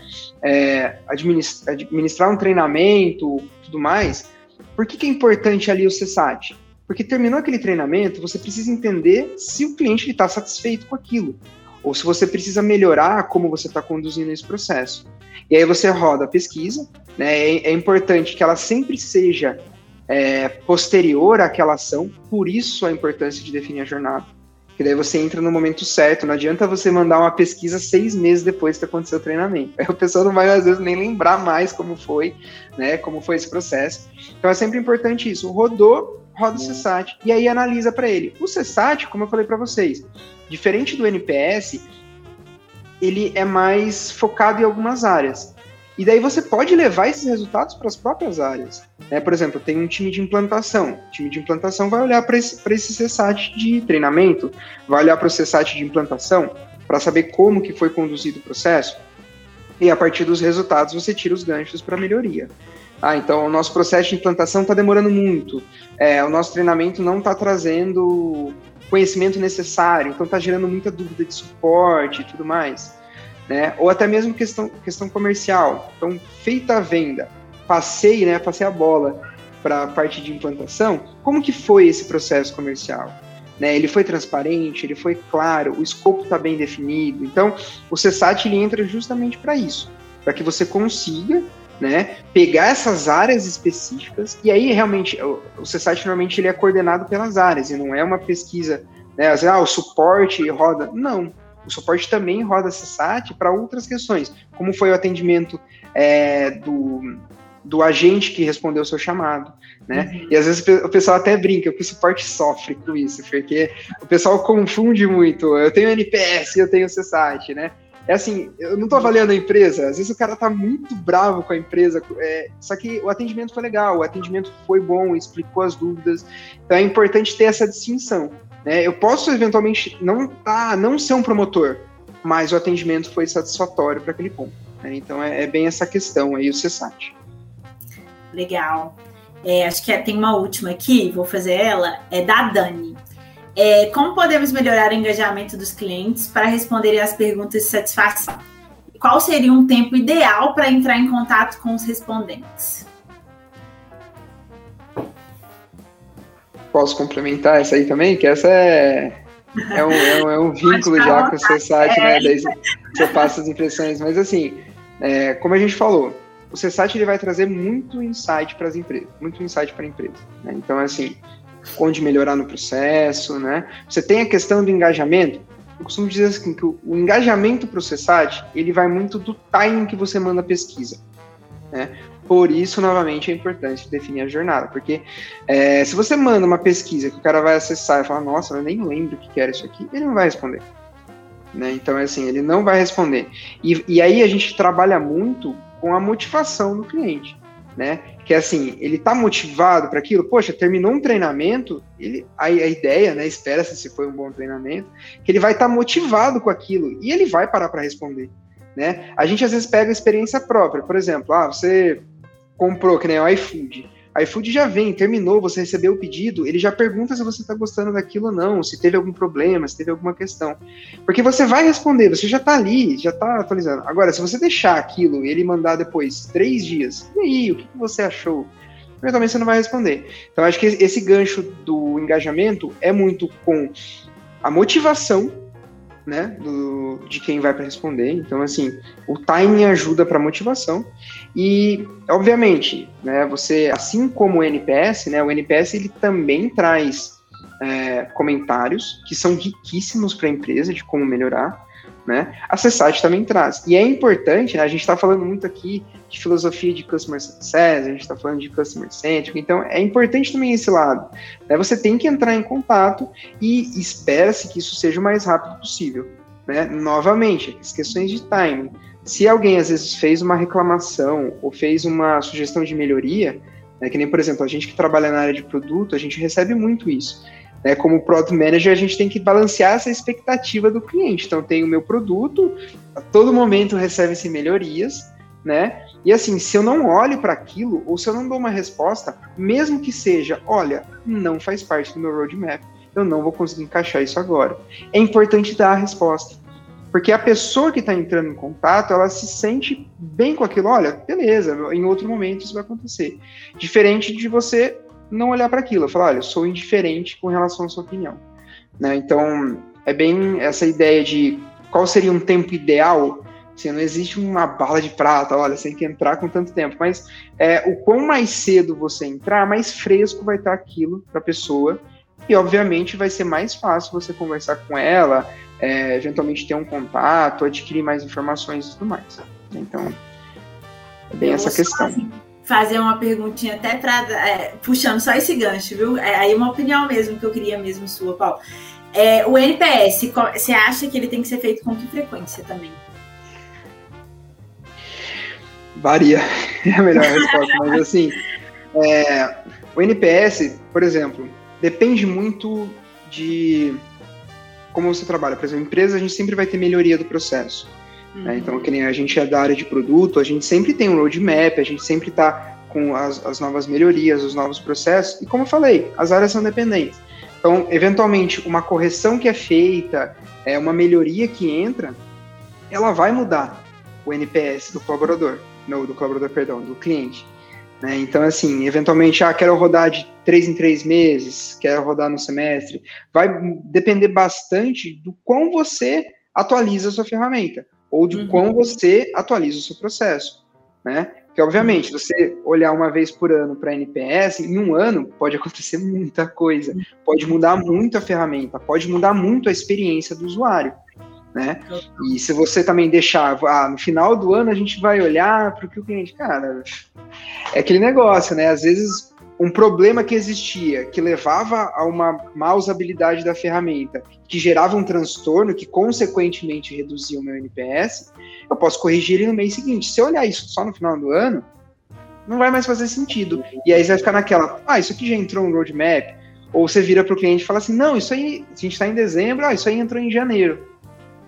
é, administrar, administrar um treinamento, tudo mais. Por que, que é importante ali o CSAT? Porque terminou aquele treinamento, você precisa entender se o cliente está satisfeito com aquilo, ou se você precisa melhorar como você está conduzindo esse processo. E aí você roda a pesquisa, né? É, é importante que ela sempre seja é, posterior àquela ação, por isso a importância de definir a jornada. Que daí você entra no momento certo, não adianta você mandar uma pesquisa seis meses depois que aconteceu o treinamento. <laughs> Aí a pessoa não vai, às vezes, nem lembrar mais como foi, né? Como foi esse processo. Então é sempre importante isso. Rodou, roda o CSAT e aí analisa para ele. O CSAT, como eu falei para vocês, diferente do NPS, ele é mais focado em algumas áreas. E daí você pode levar esses resultados para as próprias áreas. Né? Por exemplo, tem um time de implantação. O time de implantação vai olhar para esse, esse CSAT de treinamento, vai olhar para o CSAT de implantação para saber como que foi conduzido o processo. E a partir dos resultados você tira os ganchos para melhoria. Ah, então o nosso processo de implantação está demorando muito. É, o nosso treinamento não está trazendo conhecimento necessário, então está gerando muita dúvida de suporte e tudo mais né? Ou até mesmo questão, questão comercial. Então, feita a venda, passei, né? Passei a bola para a parte de implantação. Como que foi esse processo comercial? Né, ele foi transparente, ele foi claro, o escopo está bem definido. Então, o CSAT ele entra justamente para isso, para que você consiga né, pegar essas áreas específicas e aí realmente o, o CSAT normalmente ele é coordenado pelas áreas e não é uma pesquisa, né, ah, o suporte roda, não, o suporte também roda CSAT para outras questões, como foi o atendimento é, do, do agente que respondeu o seu chamado, né? Uhum. E às vezes o pessoal até brinca que o suporte sofre com isso, porque o pessoal confunde muito. Eu tenho NPS, eu tenho CSAT, né? É assim, eu não estou avaliando a empresa, às vezes o cara está muito bravo com a empresa, é, só que o atendimento foi legal, o atendimento foi bom, explicou as dúvidas, então é importante ter essa distinção. Né? Eu posso eventualmente não tá, não ser um promotor, mas o atendimento foi satisfatório para aquele ponto. Né? Então é, é, bem essa questão aí o CSAT. Legal. É, acho que é, tem uma última aqui, vou fazer ela, é da Dani. É, como podemos melhorar o engajamento dos clientes para responderem às perguntas de satisfação? Qual seria um tempo ideal para entrar em contato com os respondentes? posso complementar essa aí também? Que essa é, é, um, é um, é um vínculo já com o CSAT, né? Daí você passa as impressões. Mas assim, é, como a gente falou, o CSAT ele vai trazer muito insight para as empresas, muito insight para a empresa. Né? Então, assim, onde melhorar no processo, né? Você tem a questão do engajamento. Eu costumo dizer assim, que o, engajamento para o CSAT, ele vai muito do timing que você manda a pesquisa. Né? Por isso, novamente, é importante definir a jornada, porque é, se você manda uma pesquisa que o cara vai acessar e falar, nossa, eu nem lembro o que era isso aqui, ele não vai responder. Né? Então, é assim, ele não vai responder. E, e aí a gente trabalha muito com a motivação do cliente, né? Que é assim, ele está motivado para aquilo, poxa, terminou um treinamento, ele, a, a ideia, né, espera-se se foi um bom treinamento, que ele vai estar tá motivado com aquilo e ele vai parar para responder. Né? A gente às vezes pega a experiência própria, por exemplo, ah, você comprou, que nem o iFood. iFood já vem, terminou, você recebeu o pedido, ele já pergunta se você está gostando daquilo ou não, se teve algum problema, se teve alguma questão. Porque você vai responder, você já está ali, já está atualizando. Agora, se você deixar aquilo e ele mandar depois três dias, e aí, o que, que você achou? Eventualmente você não vai responder. Então, acho que esse gancho do engajamento é muito com a motivação né, do, de quem vai para responder. Então, assim, o timing ajuda para motivação e, obviamente, né, você, assim como o NPS, né, o NPS ele também traz é, comentários que são riquíssimos para a empresa de como melhorar né? A também traz. E é importante, né? a gente está falando muito aqui de filosofia de Customer Success, a gente está falando de Customer Centric, então é importante também esse lado. Né? Você tem que entrar em contato e espera-se que isso seja o mais rápido possível. Né? Novamente, as questões de timing. Se alguém às vezes fez uma reclamação ou fez uma sugestão de melhoria, né, que nem, por exemplo, a gente que trabalha na área de produto, a gente recebe muito isso. Né, como Product Manager, a gente tem que balancear essa expectativa do cliente. Então, tem o meu produto, a todo momento recebe-se melhorias, né? E assim, se eu não olho para aquilo, ou se eu não dou uma resposta, mesmo que seja, olha, não faz parte do meu roadmap, eu não vou conseguir encaixar isso agora. É importante dar a resposta. Porque a pessoa que está entrando em contato, ela se sente bem com aquilo. Olha, beleza, em outro momento isso vai acontecer. Diferente de você não olhar para aquilo, falar, olha, eu sou indiferente com relação à sua opinião. Né? Então, é bem essa ideia de qual seria um tempo ideal. Assim, não existe uma bala de prata, olha, você tem que entrar com tanto tempo, mas é, o quão mais cedo você entrar, mais fresco vai estar aquilo para a pessoa, e obviamente vai ser mais fácil você conversar com ela, é, eventualmente ter um contato, adquirir mais informações e tudo mais. Então, é bem eu essa questão. Assim, fazer uma perguntinha até para é, puxando só esse gancho, viu? É, aí uma opinião mesmo que eu queria mesmo sua, Paulo. É, o NPS, você acha que ele tem que ser feito com que frequência também? Varia, <laughs> é a melhor resposta, mas assim, é, o NPS, por exemplo, depende muito de como você trabalha. Por exemplo, empresa, a gente sempre vai ter melhoria do processo. Uhum. Né? Então, que nem a gente é da área de produto, a gente sempre tem um roadmap, a gente sempre está com as, as novas melhorias, os novos processos, e como eu falei, as áreas são dependentes. Então, eventualmente, uma correção que é feita, é uma melhoria que entra, ela vai mudar o NPS do colaborador, no, do colaborador, perdão, do cliente. Né? Então, assim, eventualmente, ah, quero rodar de três em três meses, quero rodar no semestre. Vai depender bastante do quão você atualiza a sua ferramenta, ou de uhum. quão você atualiza o seu processo, né? Porque, obviamente, se você olhar uma vez por ano para NPS, em um ano pode <laughs> acontecer muita coisa, pode mudar muito a ferramenta, pode mudar muito a experiência do usuário né? E se você também deixar, ah, no final do ano a gente vai olhar para o que o cliente, cara, é aquele negócio, né? Às vezes um problema que existia, que levava a uma má usabilidade da ferramenta, que gerava um transtorno, que consequentemente reduzia o meu NPS, eu posso corrigir ele no mês seguinte. Se eu olhar isso só no final do ano, não vai mais fazer sentido. E aí você vai ficar naquela, ah, isso aqui já entrou no roadmap. Ou você vira para o cliente e fala assim, não, isso aí, a gente está em dezembro, ah, isso aí entrou em janeiro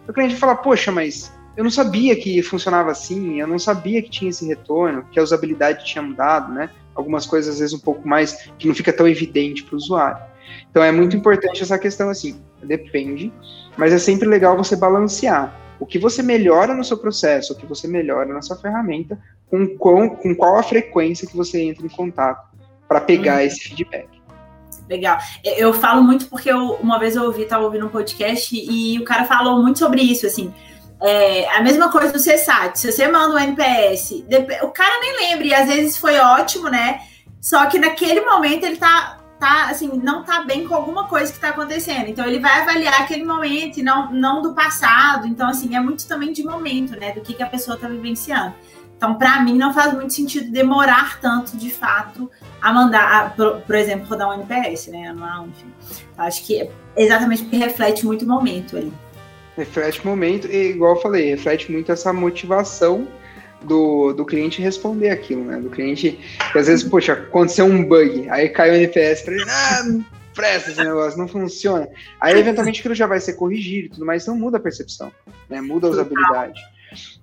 o cliente fala, poxa, mas eu não sabia que funcionava assim, eu não sabia que tinha esse retorno, que a usabilidade tinha mudado, né? Algumas coisas, às vezes, um pouco mais, que não fica tão evidente para o usuário. Então, é muito importante essa questão, assim, depende, mas é sempre legal você balancear o que você melhora no seu processo, o que você melhora na sua ferramenta, com, com, com qual a frequência que você entra em contato para pegar uhum. esse feedback. Legal. Eu falo muito porque eu, uma vez eu ouvi, estava ouvindo um podcast e o cara falou muito sobre isso, assim. É, a mesma coisa do CSAT. Se você manda um NPS, o cara nem lembra, e às vezes foi ótimo, né? Só que naquele momento ele tá, tá assim, não tá bem com alguma coisa que tá acontecendo. Então ele vai avaliar aquele momento e não, não do passado. Então, assim, é muito também de momento, né? Do que, que a pessoa tá vivenciando. Então, para mim, não faz muito sentido demorar tanto, de fato, a mandar, a, por, por, exemplo, rodar um NPS, né, anual, enfim. Acho que é exatamente porque reflete muito o momento ali. Reflete o momento, e igual eu falei, reflete muito essa motivação do, do cliente responder aquilo, né? Do cliente, que às vezes, poxa, aconteceu um bug, aí caiu o NPS para ele, ah, não presta esse negócio, não funciona. Aí, eventualmente, aquilo já vai ser corrigido e tudo mais, então muda a percepção, né? Muda a usabilidade.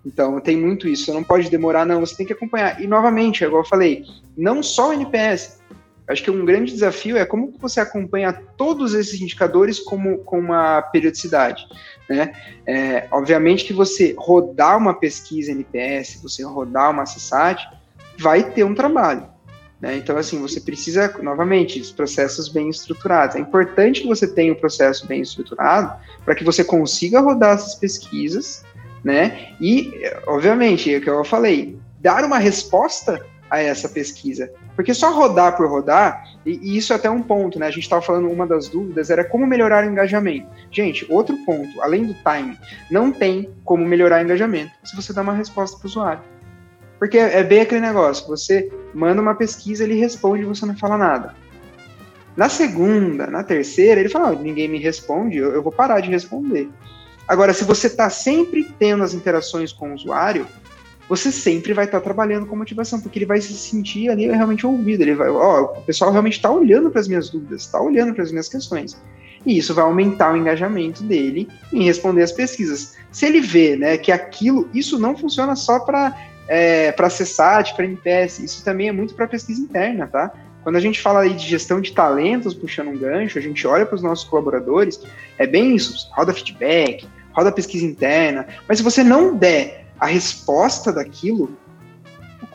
Então, tem muito isso. Você não pode demorar, não. Você tem que acompanhar. E, novamente, igual eu falei, não só o NPS. Acho que um grande desafio é como você acompanha todos esses indicadores como, com uma periodicidade. Né? É, obviamente que você rodar uma pesquisa NPS, você rodar uma CSAT, vai ter um trabalho. Né? Então, assim, você precisa, novamente, os processos bem estruturados. É importante que você tenha o um processo bem estruturado para que você consiga rodar essas pesquisas né? E, obviamente, é o que eu falei, dar uma resposta a essa pesquisa. Porque só rodar por rodar, e, e isso é até um ponto, né? A gente estava falando, uma das dúvidas era como melhorar o engajamento. Gente, outro ponto, além do time, não tem como melhorar o engajamento se você dá uma resposta para o usuário. Porque é bem aquele negócio, você manda uma pesquisa, ele responde e você não fala nada. Na segunda, na terceira, ele fala, oh, ninguém me responde, eu, eu vou parar de responder. Agora, se você está sempre tendo as interações com o usuário, você sempre vai estar tá trabalhando com motivação, porque ele vai se sentir ali realmente ouvido. Ele vai, ó, o pessoal realmente está olhando para as minhas dúvidas, está olhando para as minhas questões. E isso vai aumentar o engajamento dele em responder as pesquisas. Se ele vê né, que aquilo, isso não funciona só para é, para CSAT, para NPS, isso também é muito para pesquisa interna, tá? Quando a gente fala aí de gestão de talentos, puxando um gancho, a gente olha para os nossos colaboradores, é bem isso, roda feedback, roda pesquisa interna, mas se você não der a resposta daquilo,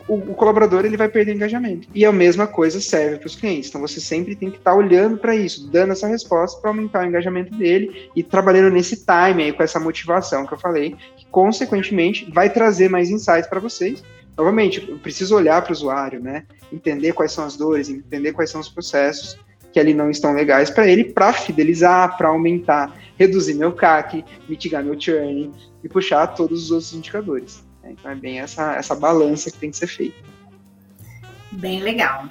o, o colaborador ele vai perder engajamento. E a mesma coisa serve para os clientes. Então você sempre tem que estar tá olhando para isso, dando essa resposta para aumentar o engajamento dele e trabalhando nesse time aí com essa motivação que eu falei, que consequentemente vai trazer mais insights para vocês novamente, eu preciso olhar para o usuário, né? Entender quais são as dores, entender quais são os processos que ali não estão legais para ele, para fidelizar, para aumentar, reduzir meu CAC, mitigar meu churn e puxar todos os outros indicadores. Né? Então é bem essa, essa balança que tem que ser feita. Bem legal.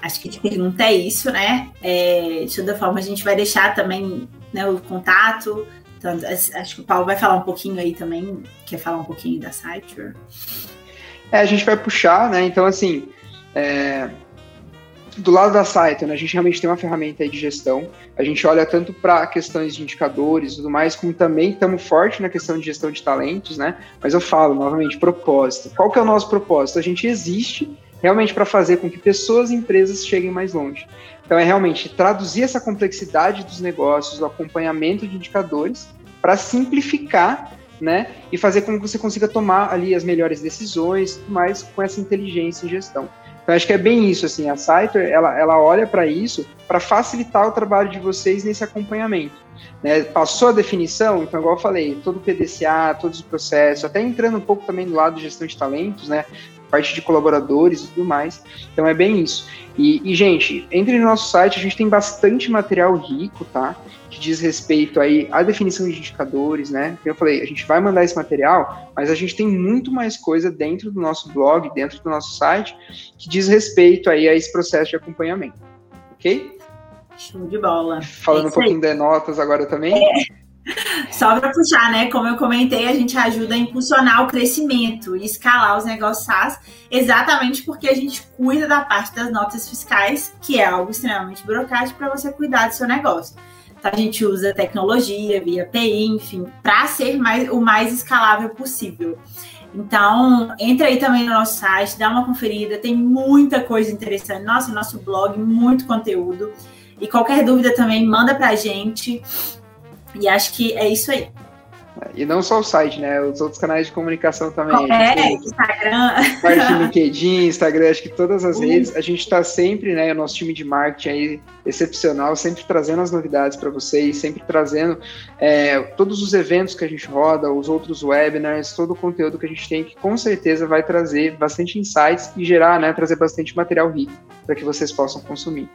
Acho que a pergunta é isso, né? É, de toda forma, a gente vai deixar também né, o contato. Então, acho que o Paulo vai falar um pouquinho aí também, quer falar um pouquinho da site. É, a gente vai puxar, né? Então, assim, é, do lado da site, né, a gente realmente tem uma ferramenta de gestão. A gente olha tanto para questões de indicadores e tudo mais, como também estamos forte na questão de gestão de talentos, né? Mas eu falo novamente, propósito. Qual que é o nosso propósito? A gente existe realmente para fazer com que pessoas e empresas cheguem mais longe. Então é realmente traduzir essa complexidade dos negócios, o acompanhamento de indicadores, para simplificar né? E fazer com que você consiga tomar ali as melhores decisões, mas com essa inteligência em gestão. Então acho que é bem isso, assim, a Saiter, ela, ela olha para isso para facilitar o trabalho de vocês nesse acompanhamento. Né? Passou a definição, então igual eu falei, todo o PDCA, todos os processos, até entrando um pouco também do lado de gestão de talentos, né? Parte de colaboradores e tudo mais. Então é bem isso. E, e, gente, entre no nosso site, a gente tem bastante material rico, tá? Que diz respeito aí à definição de indicadores, né? Como eu falei, a gente vai mandar esse material, mas a gente tem muito mais coisa dentro do nosso blog, dentro do nosso site, que diz respeito aí a esse processo de acompanhamento, ok? Show de bola. Falando é um pouquinho de notas agora também. É. Só para puxar, né? Como eu comentei, a gente ajuda a impulsionar o crescimento e escalar os negócios exatamente porque a gente cuida da parte das notas fiscais, que é algo extremamente burocrático para você cuidar do seu negócio. Então, a gente usa tecnologia, via API, enfim, para ser mais, o mais escalável possível. Então, entra aí também no nosso site, dá uma conferida, tem muita coisa interessante. Nossa, nosso blog, muito conteúdo. E qualquer dúvida também, manda para a gente. E acho que é isso aí. E não só o site, né? Os outros canais de comunicação também. É, Instagram. Parte do LinkedIn, Instagram, acho que todas as redes. A gente está sempre, né? O nosso time de marketing aí excepcional, sempre trazendo as novidades para vocês, sempre trazendo é, todos os eventos que a gente roda, os outros webinars, todo o conteúdo que a gente tem, que com certeza vai trazer bastante insights e gerar, né? Trazer bastante material rico para que vocês possam consumir.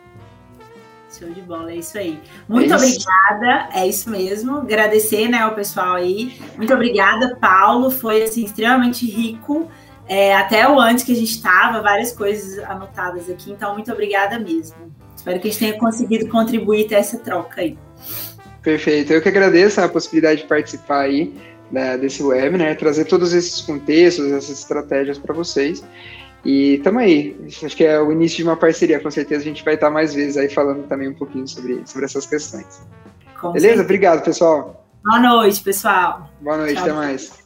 Show de bola, é isso aí. Muito é isso. obrigada, é isso mesmo. Agradecer, né, ao pessoal aí. Muito obrigada, Paulo. Foi assim extremamente rico. É, até o antes que a gente estava, várias coisas anotadas aqui. Então, muito obrigada mesmo. Espero que a gente tenha conseguido contribuir ter essa troca aí. Perfeito. Eu que agradeço a possibilidade de participar aí né, desse webinar, trazer todos esses contextos, essas estratégias para vocês. E tamo aí. Acho que é o início de uma parceria. Com certeza a gente vai estar mais vezes aí falando também um pouquinho sobre, sobre essas questões. Com Beleza? Certeza. Obrigado, pessoal. Boa noite, pessoal. Boa noite, Tchau. até mais.